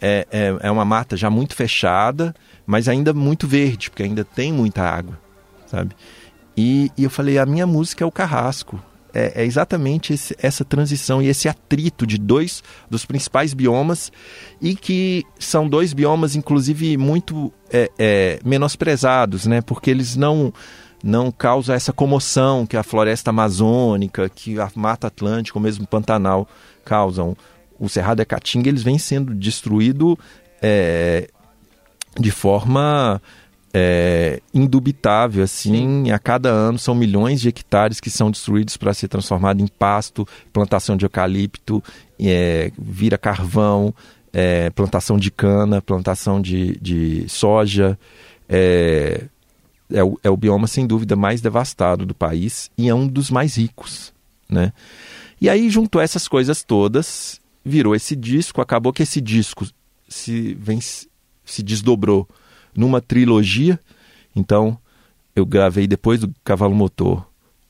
é, é, é uma mata já muito fechada, mas ainda muito verde, porque ainda tem muita água, sabe? E, e eu falei, a minha música é o Carrasco. É, é exatamente esse- essa transição e esse atrito de dois dos principais biomas e que são dois biomas, inclusive, muito é, é, menosprezados, né? Porque eles não não causam essa comoção que a floresta amazônica, que a Mata Atlântica, ou mesmo o Pantanal causam. O Cerrado da Caatinga, eles vêm sendo destruídos é, de forma é, indubitável, assim, a cada ano são milhões de hectares que são destruídos para ser transformado em pasto, plantação de eucalipto, é, vira carvão, é, plantação de cana, plantação de, de soja, é, é, o, é o bioma sem dúvida mais devastado do país e é um dos mais ricos, né? E aí juntou essas coisas todas, virou esse disco, acabou que esse disco se, vem, se desdobrou numa trilogia. Então, eu gravei depois do Cavalo Motor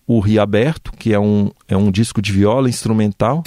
o Rio Aberto, que é um, é um disco de viola instrumental.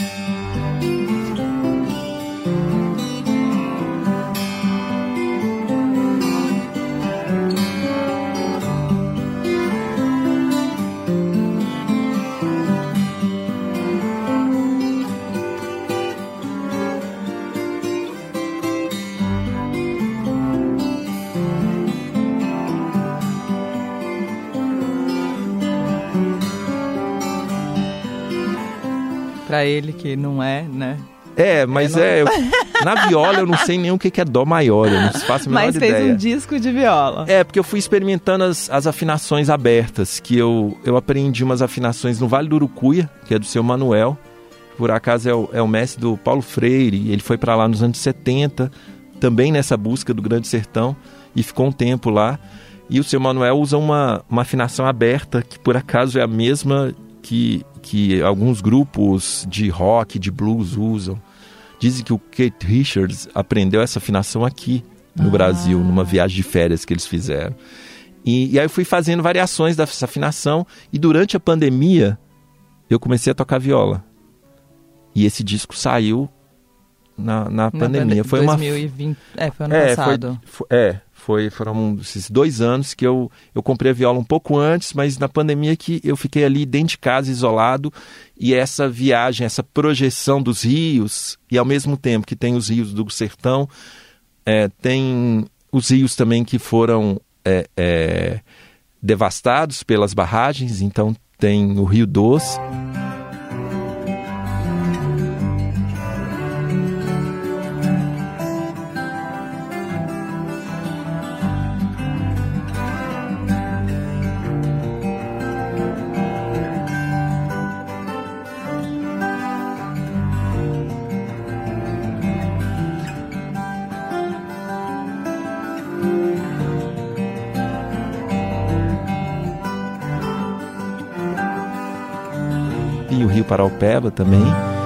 Pra ele que não é, né? É, mas não- é. eu- na viola eu não sei nem o que é Dó maior, eu não faço a menor Mas fez ideia. um disco de viola. É, porque eu fui experimentando as, as afinações abertas, que eu, eu aprendi umas afinações no Vale do Urucuia, que é do seu Manuel. Por acaso é o, é o mestre do Paulo Freire, ele foi para lá nos anos 70, também nessa busca do Grande Sertão, e ficou um tempo lá. E o seu Manuel usa uma, uma afinação aberta, que por acaso é a mesma que, que alguns grupos de rock, de blues usam. Dizem que o Kate Richards aprendeu essa afinação aqui no Brasil, numa viagem de férias que eles fizeram. E, e aí eu fui fazendo variações dessa afinação e durante a pandemia eu comecei a tocar viola. E esse disco saiu na, na Na pandemia. pande- Foi uma 2020. É, foi ano é, passado. Foi, foi- é, foi, foram esses dois anos que eu, eu comprei a viola um pouco antes, mas na pandemia que eu fiquei ali dentro de casa, isolado, e essa viagem, essa projeção dos rios, e ao mesmo tempo que tem os rios do sertão, é, tem os rios também que foram é, é, devastados pelas barragens, então tem o Rio Doce. O Rio Paraupeba também.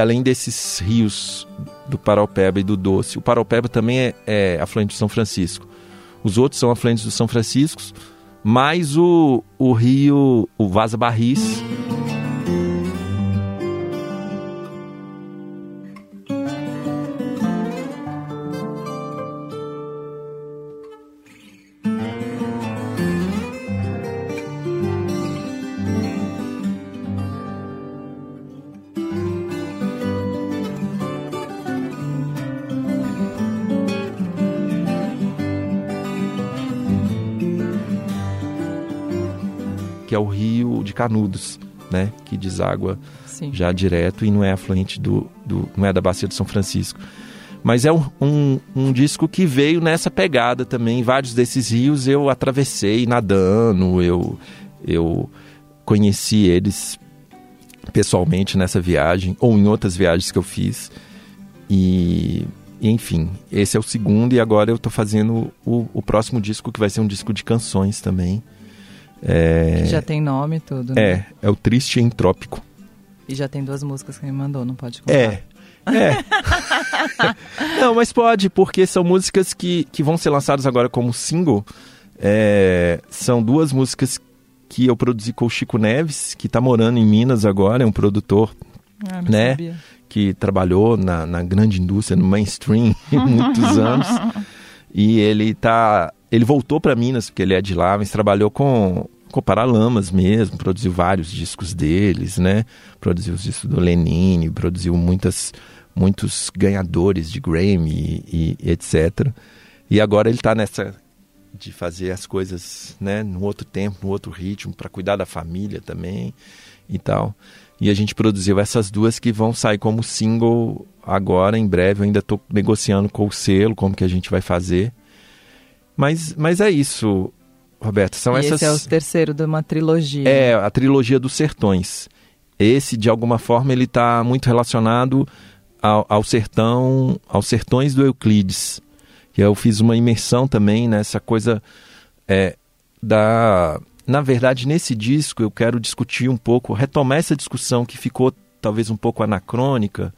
Além desses rios do Paraupeba e do Doce, o Paraupeba também é, é afluente do São Francisco. Os outros são afluentes do São Francisco, mais o, o rio, o Vaza Barris. Canudos, né? Que deságua Sim. já direto e não é afluente do, do não é da bacia de São Francisco. Mas é um, um, um disco que veio nessa pegada também. Vários desses rios eu atravessei nadando, eu, eu conheci eles pessoalmente nessa viagem ou em outras viagens que eu fiz. E, enfim, esse é o segundo e agora eu estou fazendo o, o próximo disco que vai ser um disco de canções também. É, Que já tem nome e tudo, né? é, é o Triste Entrópico. E já tem duas músicas que me mandou, não pode contar. É. É. Não, mas pode, porque são músicas que, que vão ser lançadas agora como single. É, são duas músicas que eu produzi com o Chico Neves, que está morando em Minas agora, é um produtor Ah, né? sabia. que trabalhou na, na grande indústria, no mainstream, muitos anos. E ele tá. Ele voltou para Minas, porque ele é de lá, mas trabalhou com, com Paralamas mesmo, produziu vários discos deles, né? Produziu os discos do Lenine, produziu muitas, muitos ganhadores de Grammy e, e etc. E agora ele tá nessa de fazer as coisas, né, num outro tempo, num outro ritmo, para cuidar da família também e tal. E a gente produziu essas duas que vão sair como single agora, em breve. Eu ainda estou negociando com o selo, como que a gente vai fazer. Mas, mas é isso, Roberto. São e essas. esse é o terceiro de uma trilogia. É, a trilogia dos sertões. Esse, de alguma forma, ele está muito relacionado ao, ao sertão, aos sertões do Euclides. E eu fiz uma imersão também nessa coisa é, da. Na verdade, nesse disco eu quero discutir um pouco, retomar essa discussão que ficou talvez um pouco anacrônica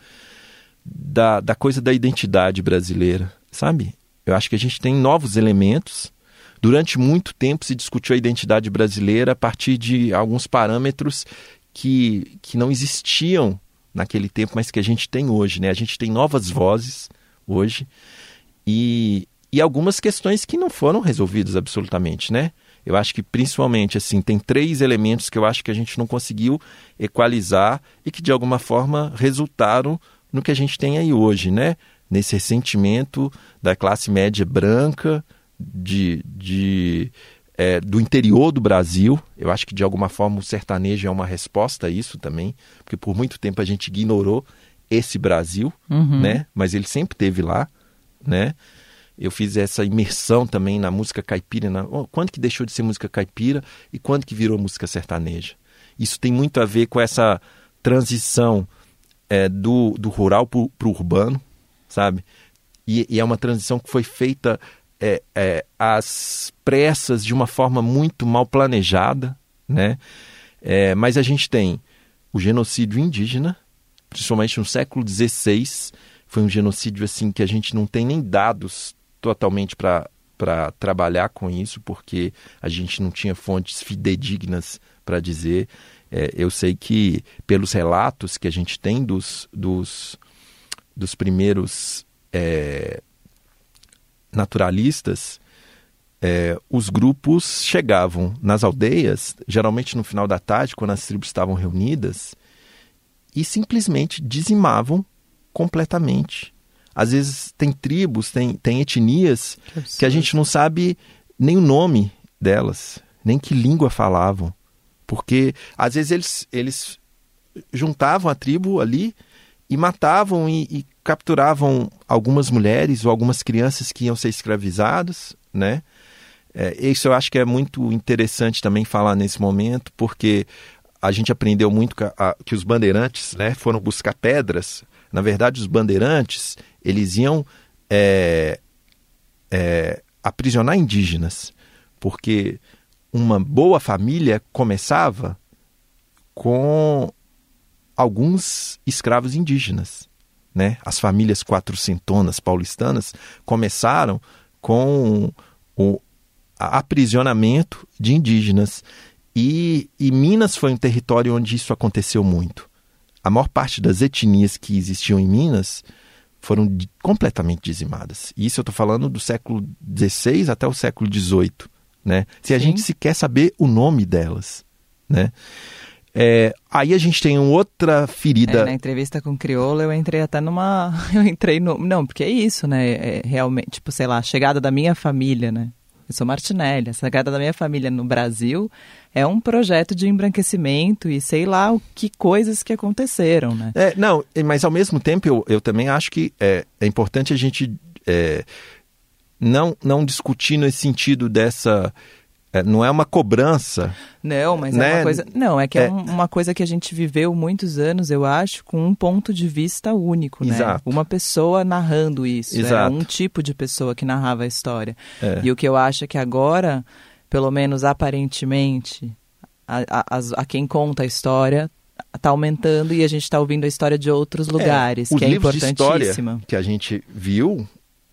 da, da coisa da identidade brasileira, sabe? Eu acho que a gente tem novos elementos. Durante muito tempo se discutiu a identidade brasileira a partir de alguns parâmetros que, que não existiam naquele tempo, mas que a gente tem hoje. Né? A gente tem novas vozes hoje e, e algumas questões que não foram resolvidas absolutamente, né? Eu acho que principalmente assim tem três elementos que eu acho que a gente não conseguiu equalizar e que de alguma forma resultaram no que a gente tem aí hoje, né? Nesse ressentimento da classe média branca de, de é, do interior do Brasil. Eu acho que de alguma forma o sertanejo é uma resposta a isso também, porque por muito tempo a gente ignorou esse Brasil, Uhum. né? Mas ele sempre teve lá, né? Eu fiz essa imersão também na música caipira, na... oh, quando que deixou de ser música caipira e quando que virou música sertaneja. Isso tem muito a ver com essa transição é, do, do rural para o urbano, sabe? E, e é uma transição que foi feita é, é, às pressas, de uma forma muito mal planejada, né? É, mas a gente tem o genocídio indígena, principalmente no século XVI, foi um genocídio assim que a gente não tem nem dados totalmente para para trabalhar com isso, porque a gente não tinha fontes fidedignas para dizer. É, eu sei que, pelos relatos que a gente tem dos, dos, dos primeiros é, naturalistas, é, os grupos chegavam nas aldeias, geralmente no final da tarde, quando as tribos estavam reunidas, e simplesmente dizimavam completamente. Às vezes tem tribos, tem, tem etnias Que que a gente não sabe nem o nome delas, nem que língua falavam. Porque às vezes eles, eles juntavam a tribo ali e matavam e, e capturavam algumas mulheres ou algumas crianças que iam ser escravizadas, né? É, isso eu acho que é muito interessante também falar nesse momento, porque a gente aprendeu muito que, a- que os bandeirantes né, foram buscar pedras. Na verdade, os bandeirantes eles iam é, é, aprisionar indígenas, porque uma boa família começava com alguns escravos indígenas. Né? As famílias quatrocentonas paulistanas começaram com o aprisionamento de indígenas. E, e Minas foi um território onde isso aconteceu muito. A maior parte das etnias que existiam em Minas foram de, completamente dizimadas. Isso eu estou falando do século XVI até o século XVIII. Né? Se a Sim. gente sequer saber o nome delas. Né? É, aí a gente tem outra ferida. É, na entrevista com o Criolo, eu entrei até numa. Eu entrei no. Não, porque é isso, né? É realmente, tipo, sei lá, a chegada da minha família, né? Eu sou Martinelli. A chegada da minha família no Brasil é um projeto de embranquecimento e sei lá o que coisas que aconteceram, né? É, não, mas ao mesmo tempo eu, eu também acho que é, é importante a gente é, não, não discutir nesse sentido dessa. É, não é uma cobrança. Não, mas é Né? uma coisa. Não, é que é, É. um- uma coisa que a gente viveu muitos anos, eu acho, com um ponto de vista único, né? Exato. Uma pessoa narrando isso. Era Exato. um tipo de pessoa que narrava a história. É. E o que eu acho é que agora, pelo menos aparentemente, a, a- a quem conta a história está aumentando e a gente está ouvindo a história de outros lugares, os que é livros de história importantíssima. que a gente viu,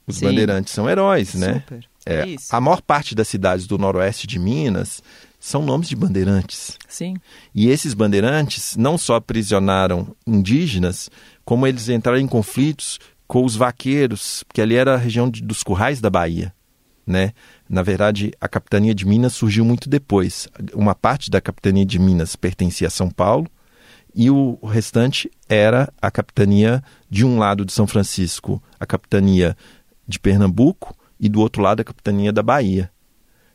os Sim. bandeirantes são heróis, né? Super. É, Isso. a maior parte das cidades do noroeste de Minas são nomes de bandeirantes. Sim. E esses bandeirantes não só aprisionaram indígenas, como eles entraram em conflitos com os vaqueiros, porque ali era a região de- dos currais da Bahia. Né? Na verdade, a capitania de Minas surgiu muito depois. Uma parte da capitania de Minas pertencia a São Paulo e o restante era a capitania de um lado de São Francisco, a capitania de Pernambuco e do outro lado a capitania da Bahia.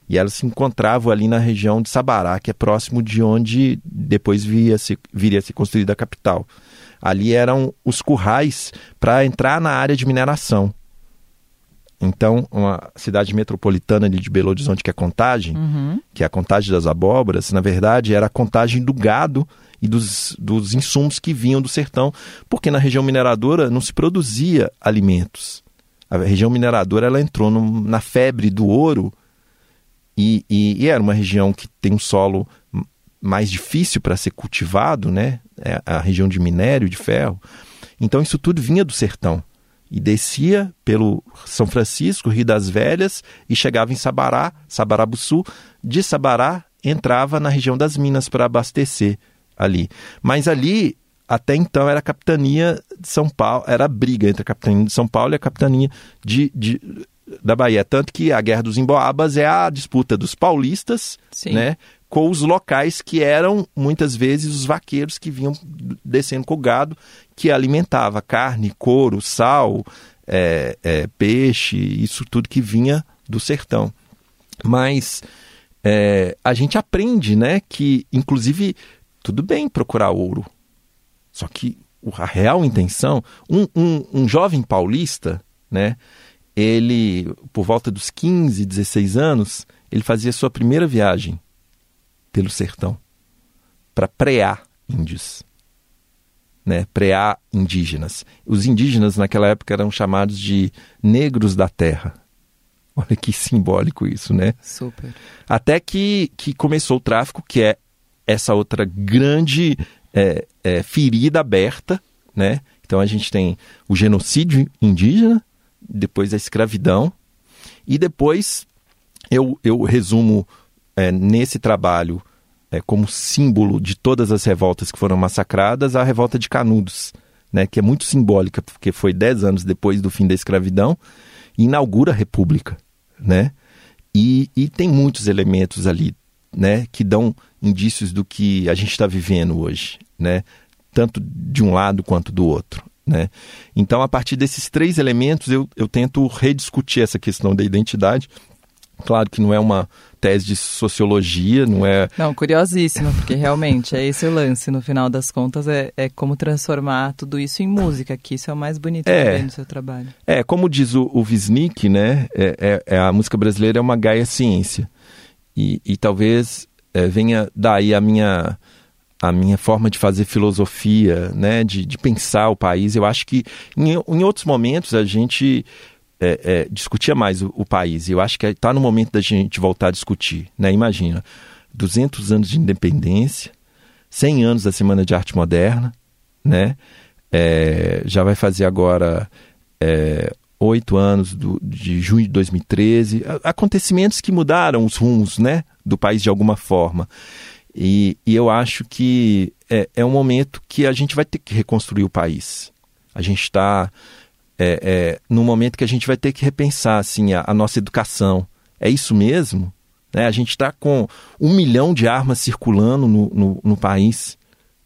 E elas se encontravam ali na região de Sabará, que é próximo de onde depois viria, -se, viria a ser construída a capital. Ali eram os currais para entrar na área de mineração. Então, uma cidade metropolitana ali de Belo Horizonte, que é Contagem, Uhum. que é a contagem das abóboras, na verdade era a contagem do gado e dos, dos insumos que vinham do sertão, porque na região mineradora não se produzia alimentos. A região mineradora ela entrou num- na febre do ouro e, e- e era uma região que tem um solo mais difícil para ser cultivado, né? É a região de minério de ferro. Então isso tudo vinha do sertão e descia pelo São Francisco, Rio das Velhas e chegava em Sabará, Sabarabuçu. De Sabará entrava na região das Minas para abastecer ali. Mas ali até então era a capitania de São Paulo, era a briga entre a capitania de São Paulo e a capitania de, de- da Bahia. Tanto que a Guerra dos Emboabas é a disputa dos paulistas Sim. né, com os locais que eram muitas vezes os vaqueiros que vinham descendo com o gado, que alimentava carne, couro, sal, é, é, peixe, isso tudo que vinha do sertão. Mas é, a gente aprende, né, que inclusive tudo bem procurar ouro, só que a real intenção, um, um, um jovem paulista, né, ele, por volta dos 15, 16 anos, ele fazia sua primeira viagem pelo sertão para prear índios, né, prear indígenas. Os indígenas naquela época eram chamados de negros da terra. Olha que simbólico isso, né? Super. Até que, que começou o tráfico, que é essa outra grande é, é, ferida aberta, né? Então a gente tem o genocídio indígena, depois a escravidão, e depois eu, eu resumo é, nesse trabalho é, como símbolo de todas as revoltas que foram massacradas, a revolta de Canudos, né? Que é muito simbólica, porque foi dez anos depois do fim da escravidão, e inaugura a república, né? E, e tem muitos elementos ali, né, que dão indícios do que a gente está vivendo hoje, né? Tanto de um lado quanto do outro, né? Então, a partir desses três elementos, eu, eu tento rediscutir essa questão da identidade. Claro que não é uma tese de sociologia, não é Não, curiosíssimo, porque realmente é esse o lance, no final das contas, é, é como transformar tudo isso em música, que isso é o mais bonito É. também no seu trabalho. É, como diz o, o Wisnik, né? É, é- é- a música brasileira é uma gaia ciência. E, e talvez é, venha daí a minha, a minha forma de fazer filosofia, né? De, de pensar o país. Eu acho que em, em outros momentos a gente é, é, discutia mais o, o país. Eu acho que está no momento da gente voltar a discutir. Né? Imagina, 200 anos de independência, 100 anos da Semana de Arte Moderna, né? É, já vai fazer agora é, oito anos do, de junho de 2013. A- Acontecimentos que mudaram os rumos, né, do país de alguma forma. E, e eu acho que é, é um momento que a gente vai ter que reconstruir o país. A gente está é, é, num momento que a gente vai ter que repensar assim, a, a nossa educação. É isso mesmo? Né? A gente está com um milhão de armas circulando no, no, no país.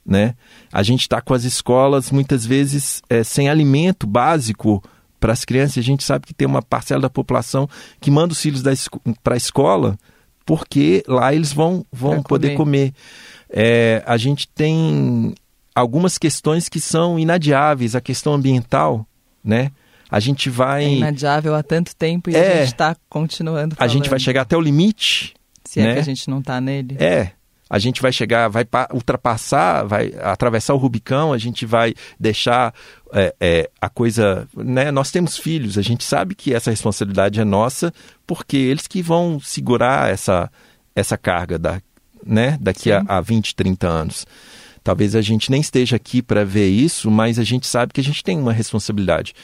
Né? A gente está com as escolas muitas vezes é, sem alimento básico para as crianças. A gente sabe que tem uma parcela da população que manda os filhos para a escola porque lá eles vão, vão Pra poder comer. comer. É, a gente tem algumas questões que são inadiáveis. A questão ambiental, né? A gente vai, É inadiável há tanto tempo e É. a gente está continuando a gente vai falando. chegar até o limite. Se é né? que a gente não está nele. É, a gente vai chegar, vai pa- ultrapassar, vai atravessar o Rubicão, a gente vai deixar é, é, a coisa. Né? Nós temos filhos, a gente sabe que essa responsabilidade é nossa, porque eles que vão segurar essa, essa carga da, né? daqui a, a 20, 30 anos. Talvez a gente nem esteja aqui para ver isso, mas a gente sabe que a gente tem uma responsabilidade.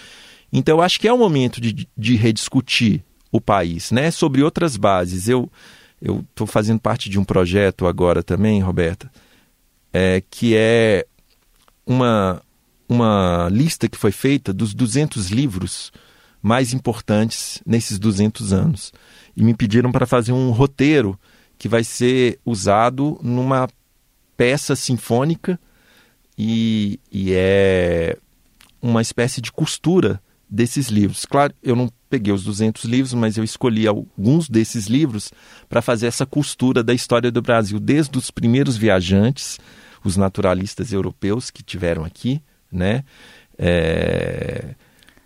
Então, eu acho que é o momento de, de rediscutir o país, né? Sobre outras bases. Eu eu estou fazendo parte de um projeto agora também, Roberta, é, que é uma, uma lista que foi feita dos 200 livros mais importantes nesses 200 anos. E me pediram para fazer um roteiro que vai ser usado numa peça sinfônica e, e é uma espécie de costura desses livros. Claro, eu não peguei os 200 livros, mas eu escolhi alguns desses livros para fazer essa costura da história do Brasil, desde os primeiros viajantes, os naturalistas europeus que tiveram aqui, né? É,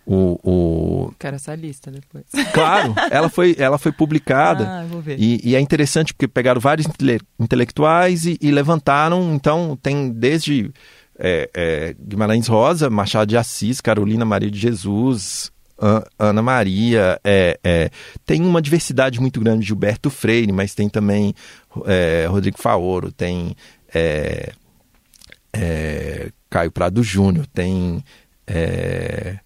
o, o- Quero essa lista depois. Claro, ela foi, ela foi publicada. Ah, vou ver. E, e é interessante porque pegaram vários intele- intelectuais e, e levantaram, então tem desde é, é, Guimarães Rosa, Machado de Assis, Carolina Maria de Jesus, Ana Maria, é, é, tem uma diversidade muito grande de Gilberto Freire, mas tem também é, Rodrigo Faoro, tem é, é, Caio Prado Júnior, tem é,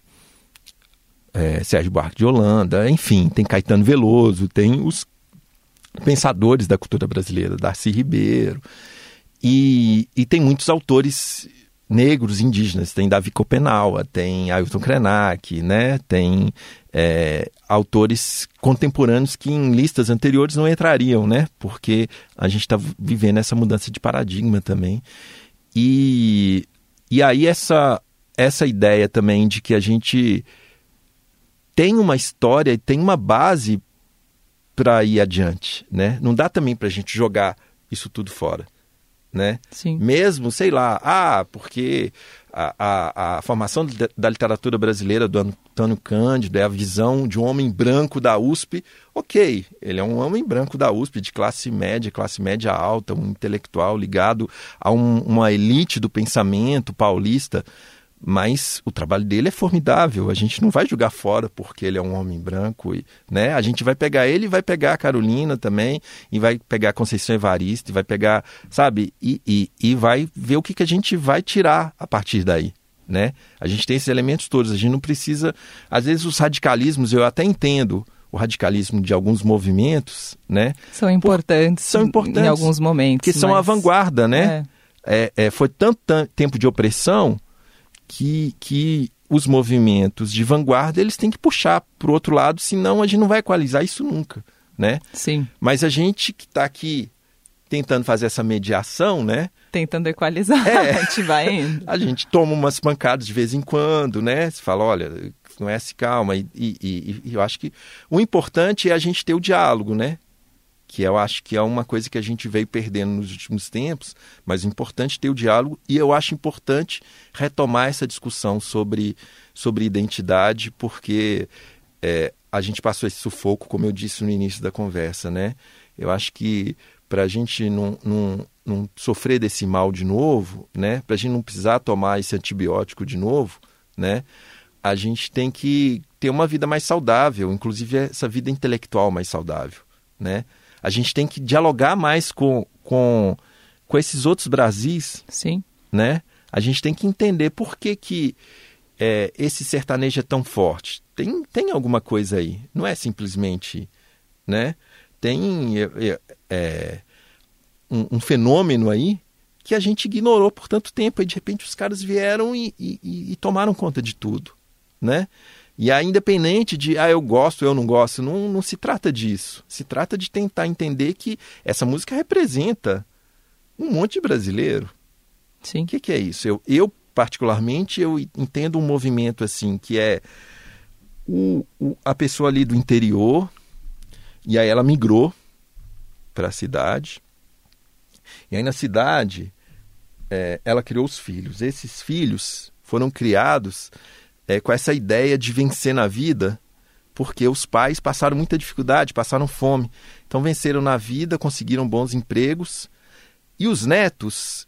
Sérgio Buarque de Holanda, enfim, tem Caetano Veloso, tem os pensadores da cultura brasileira, Darcy Ribeiro, e, e tem muitos autores negros indígenas, tem Davi Copenaua, tem Ailton Krenak, né? tem é, autores contemporâneos que em listas anteriores não entrariam, né? porque a gente está vivendo essa mudança de paradigma também. E, e aí essa, essa ideia também de que a gente tem uma história e tem uma base para ir adiante, né? Não dá também para a gente jogar isso tudo fora, né? Sim. Mesmo, sei lá, ah, porque a, a, a formação da- da literatura brasileira do Antônio Cândido é a visão de um homem branco da USP. Ok, ele é um homem branco da USP, de classe média, classe média alta, um intelectual ligado a um- uma elite do pensamento paulista. Mas o trabalho dele é formidável. A gente não vai jogar fora porque ele é um homem branco, e, né? A gente vai pegar ele e vai pegar a Carolina também, e vai pegar a Conceição Evaristo, e vai pegar, sabe? E, e, e vai ver o que, que a gente vai tirar a partir daí, né? A gente tem esses elementos todos. A gente não precisa. Às vezes os radicalismos, eu até entendo o radicalismo de alguns movimentos, né? São importantes, são importantes, em alguns momentos. Que são mas- a vanguarda, né? É. é, é, foi tanto tan- tempo de opressão que, que os movimentos de vanguarda eles têm que puxar para o outro lado, senão a gente não vai equalizar isso nunca, né? Sim, Mas a gente que está aqui tentando fazer essa mediação, né? tentando equalizar, É. a gente vai indo. A gente toma umas pancadas de vez em quando, né? Você fala, olha, não é se calma. E, e- e- e eu acho que o importante é a gente ter o diálogo, né? Que eu acho que é uma coisa que a gente veio perdendo nos últimos tempos, mas o importante é ter o diálogo e eu acho importante retomar essa discussão sobre, sobre identidade, porque é, a gente passou esse sufoco, como eu disse no início da conversa, né? Eu acho que para a gente não, não, não sofrer desse mal de novo, né? Para a gente não precisar tomar esse antibiótico de novo, né? A gente tem que ter uma vida mais saudável, inclusive essa vida intelectual mais saudável, né? A gente tem que dialogar mais com, com, com esses outros Brasis, Sim, né? A gente tem que entender por que, que é, esse sertanejo é tão forte. Tem, tem alguma coisa aí. Não é simplesmente. Né? Tem é, é, um, um, fenômeno aí que a gente ignorou por tanto tempo. E de repente os caras vieram e, e, e tomaram conta de tudo. Né? E aí, independente de, ah, eu gosto, eu não gosto, não, não se trata disso. Se trata de tentar entender que essa música representa um monte de brasileiro. Sim. O que, que é isso? Eu, eu, particularmente, eu entendo um movimento assim, que é o, o, a pessoa ali do interior, e aí ela migrou para a cidade. E aí na cidade, é, ela criou os filhos. Esses filhos foram criados é, com essa ideia de vencer na vida, porque os pais passaram muita dificuldade, passaram fome. Então venceram na vida, conseguiram bons empregos. E os netos,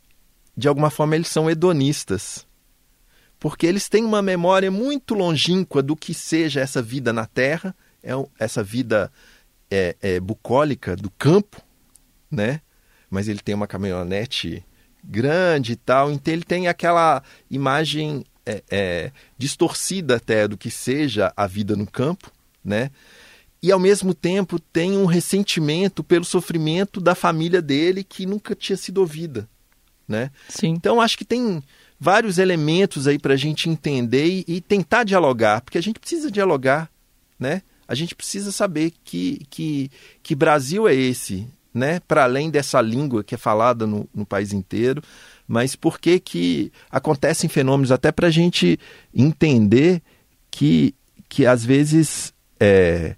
de alguma forma, eles são hedonistas. Porque eles têm uma memória muito longínqua do que seja essa vida na terra, é essa vida é, é, bucólica do campo, né? Mas ele tem uma caminhonete grande e tal, então ele tem aquela imagem é, é, distorcida até do que seja a vida no campo, né? E ao mesmo tempo tem um ressentimento pelo sofrimento da família dele que nunca tinha sido ouvida, né? Sim. Então acho que tem vários elementos aí para a gente entender e, e, tentar dialogar, porque a gente precisa dialogar, né? A gente precisa saber que, que, que Brasil é esse, né? Para além dessa língua que é falada no, no país inteiro, mas por que, que acontecem fenômenos até para a gente entender que, que às vezes é,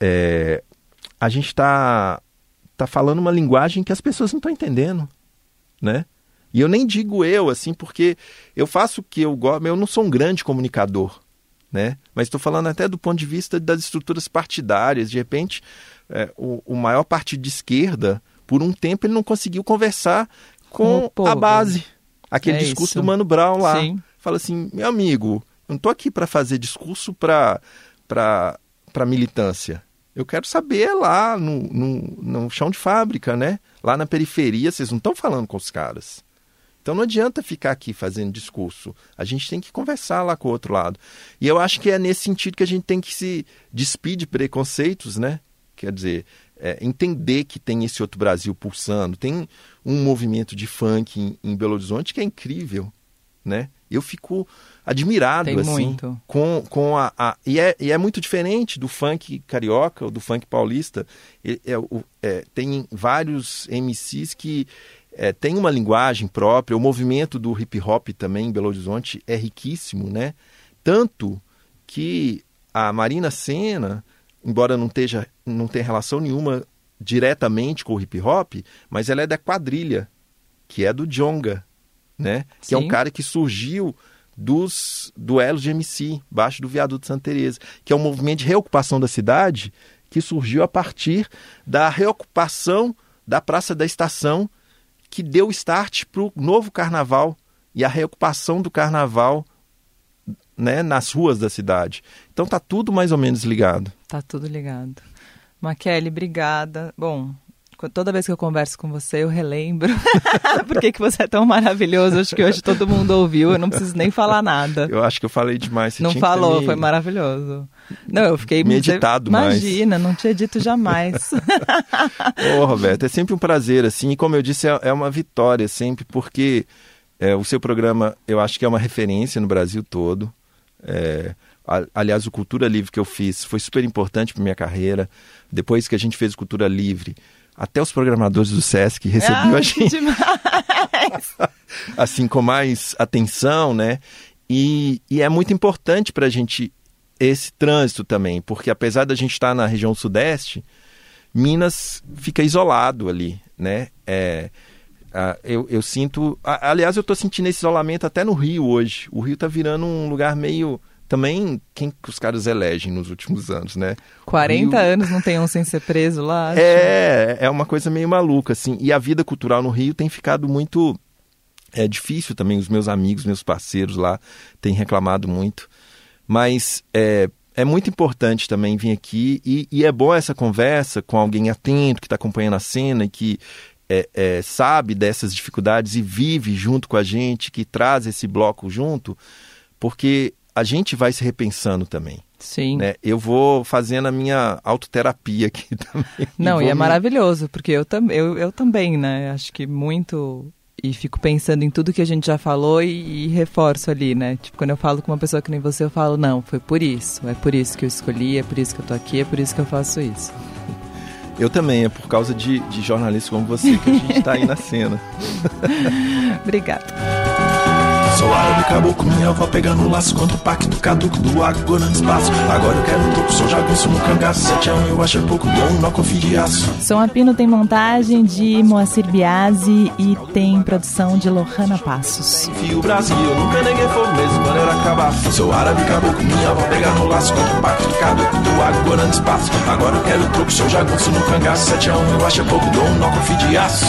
é, a gente está tá falando uma linguagem que as pessoas não estão entendendo, né? E eu nem digo eu, assim, porque eu faço o que eu gosto, eu não sou um grande comunicador, né? Mas estou falando até do ponto de vista das estruturas partidárias. De repente, é, o, o maior partido de esquerda, por um tempo, ele não conseguiu conversar com a base. Aquele é discurso isso. do Mano Brown lá. Sim. Fala assim, meu amigo, eu não estou aqui para fazer discurso para militância. Eu quero saber lá no, no, no chão de fábrica, né? Lá na periferia, vocês não estão falando com os caras. Então não adianta ficar aqui fazendo discurso. A gente tem que conversar lá com o outro lado. E eu acho que é nesse sentido que a gente tem que se despedir de preconceitos, né? Quer dizer, é, entender que tem esse outro Brasil pulsando. Tem um movimento de funk em, em Belo Horizonte que é incrível, né? Eu fico admirado tem assim muito. com, com a, a e, é, e é muito diferente do funk carioca ou do funk paulista. É, é, tem vários MCs que é, tem uma linguagem própria. O movimento do hip hop também em Belo Horizonte é riquíssimo, né? Tanto que a Marina Senna embora não, esteja, não tenha relação nenhuma diretamente com o hip hop, mas ela é da quadrilha, que é do Jonga, né? Que é um cara que surgiu dos duelos de MC, baixo do viaduto Santa Teresa, que é um movimento de reocupação da cidade que surgiu a partir da reocupação da Praça da Estação, que deu start para o novo carnaval e a reocupação do carnaval né, nas ruas da cidade. Então tá tudo mais ou menos ligado. Tá tudo ligado. Maquele, obrigada. Bom, toda vez que eu converso com você, eu relembro por que você é tão maravilhoso. Acho que hoje todo mundo ouviu, eu não preciso nem falar nada. Eu acho que eu falei demais. Você não falou, me... foi maravilhoso. Não, eu fiquei meditado mais. Imagina, não tinha dito jamais. Ô, Roberto, é sempre um prazer, assim, e como eu disse, é, é uma vitória sempre, porque é, o seu programa, eu acho que é uma referência no Brasil todo. É, aliás, o Cultura Livre que eu fiz foi super importante para minha carreira. Depois que a gente fez o Cultura Livre, até os programadores do SESC recebiam ah, a gente assim com mais atenção, né? E, e é muito importante para a gente esse trânsito também, porque apesar da gente estar na região sudeste, Minas fica isolado ali, né? É, eu, eu sinto. aliás, eu estou sentindo esse isolamento até no Rio hoje. O Rio está virando um lugar meio. Também, quem que os caras elegem nos últimos anos, né? 40 Rio... anos não tem um sem ser preso lá? Acho. É, é uma coisa meio maluca, assim. E a vida cultural no Rio tem ficado muito. É difícil também. Os meus amigos, meus parceiros lá têm reclamado muito. Mas é, é muito importante também vir aqui e, e, é bom essa conversa com alguém atento que está acompanhando a cena e que é, é, sabe dessas dificuldades e vive junto com a gente, que traz esse bloco junto, porque a gente vai se repensando também. Sim. Né? Eu vou fazendo a minha autoterapia aqui também. Não, e, vou é me- maravilhoso, porque eu, tam, eu, eu também, né? Acho que muito. E fico pensando em tudo que a gente já falou e, e reforço ali, né? Tipo, quando eu falo com uma pessoa que nem você, eu falo, não, foi por isso. É por isso que eu escolhi, é por isso que eu tô aqui, é por isso que eu faço isso. Eu também, é por causa de, de jornalistas como você que a gente está aí na cena. Obrigada. Sou árabe, caboclo, minha avó pegando laço Contra o pacto caduco do agora no espaço. Agora eu quero um troco, sou jagunço no cangaço. Sete a um eu acho pouco, dou um nó com fio de aço. Som Apino tem montagem de Moacir Biasi e tem produção de Lohana Passos. Fio Brasil, eu nunca neguei fogo mesmo quando era acabar. Sou árabe, caboclo, minha avó pegando laço Contra o pacto caduco do agora no espaço. Agora eu quero um troco, sou jagunço no cangaço. Sete a um eu acho pouco, dou um nó com fio de aço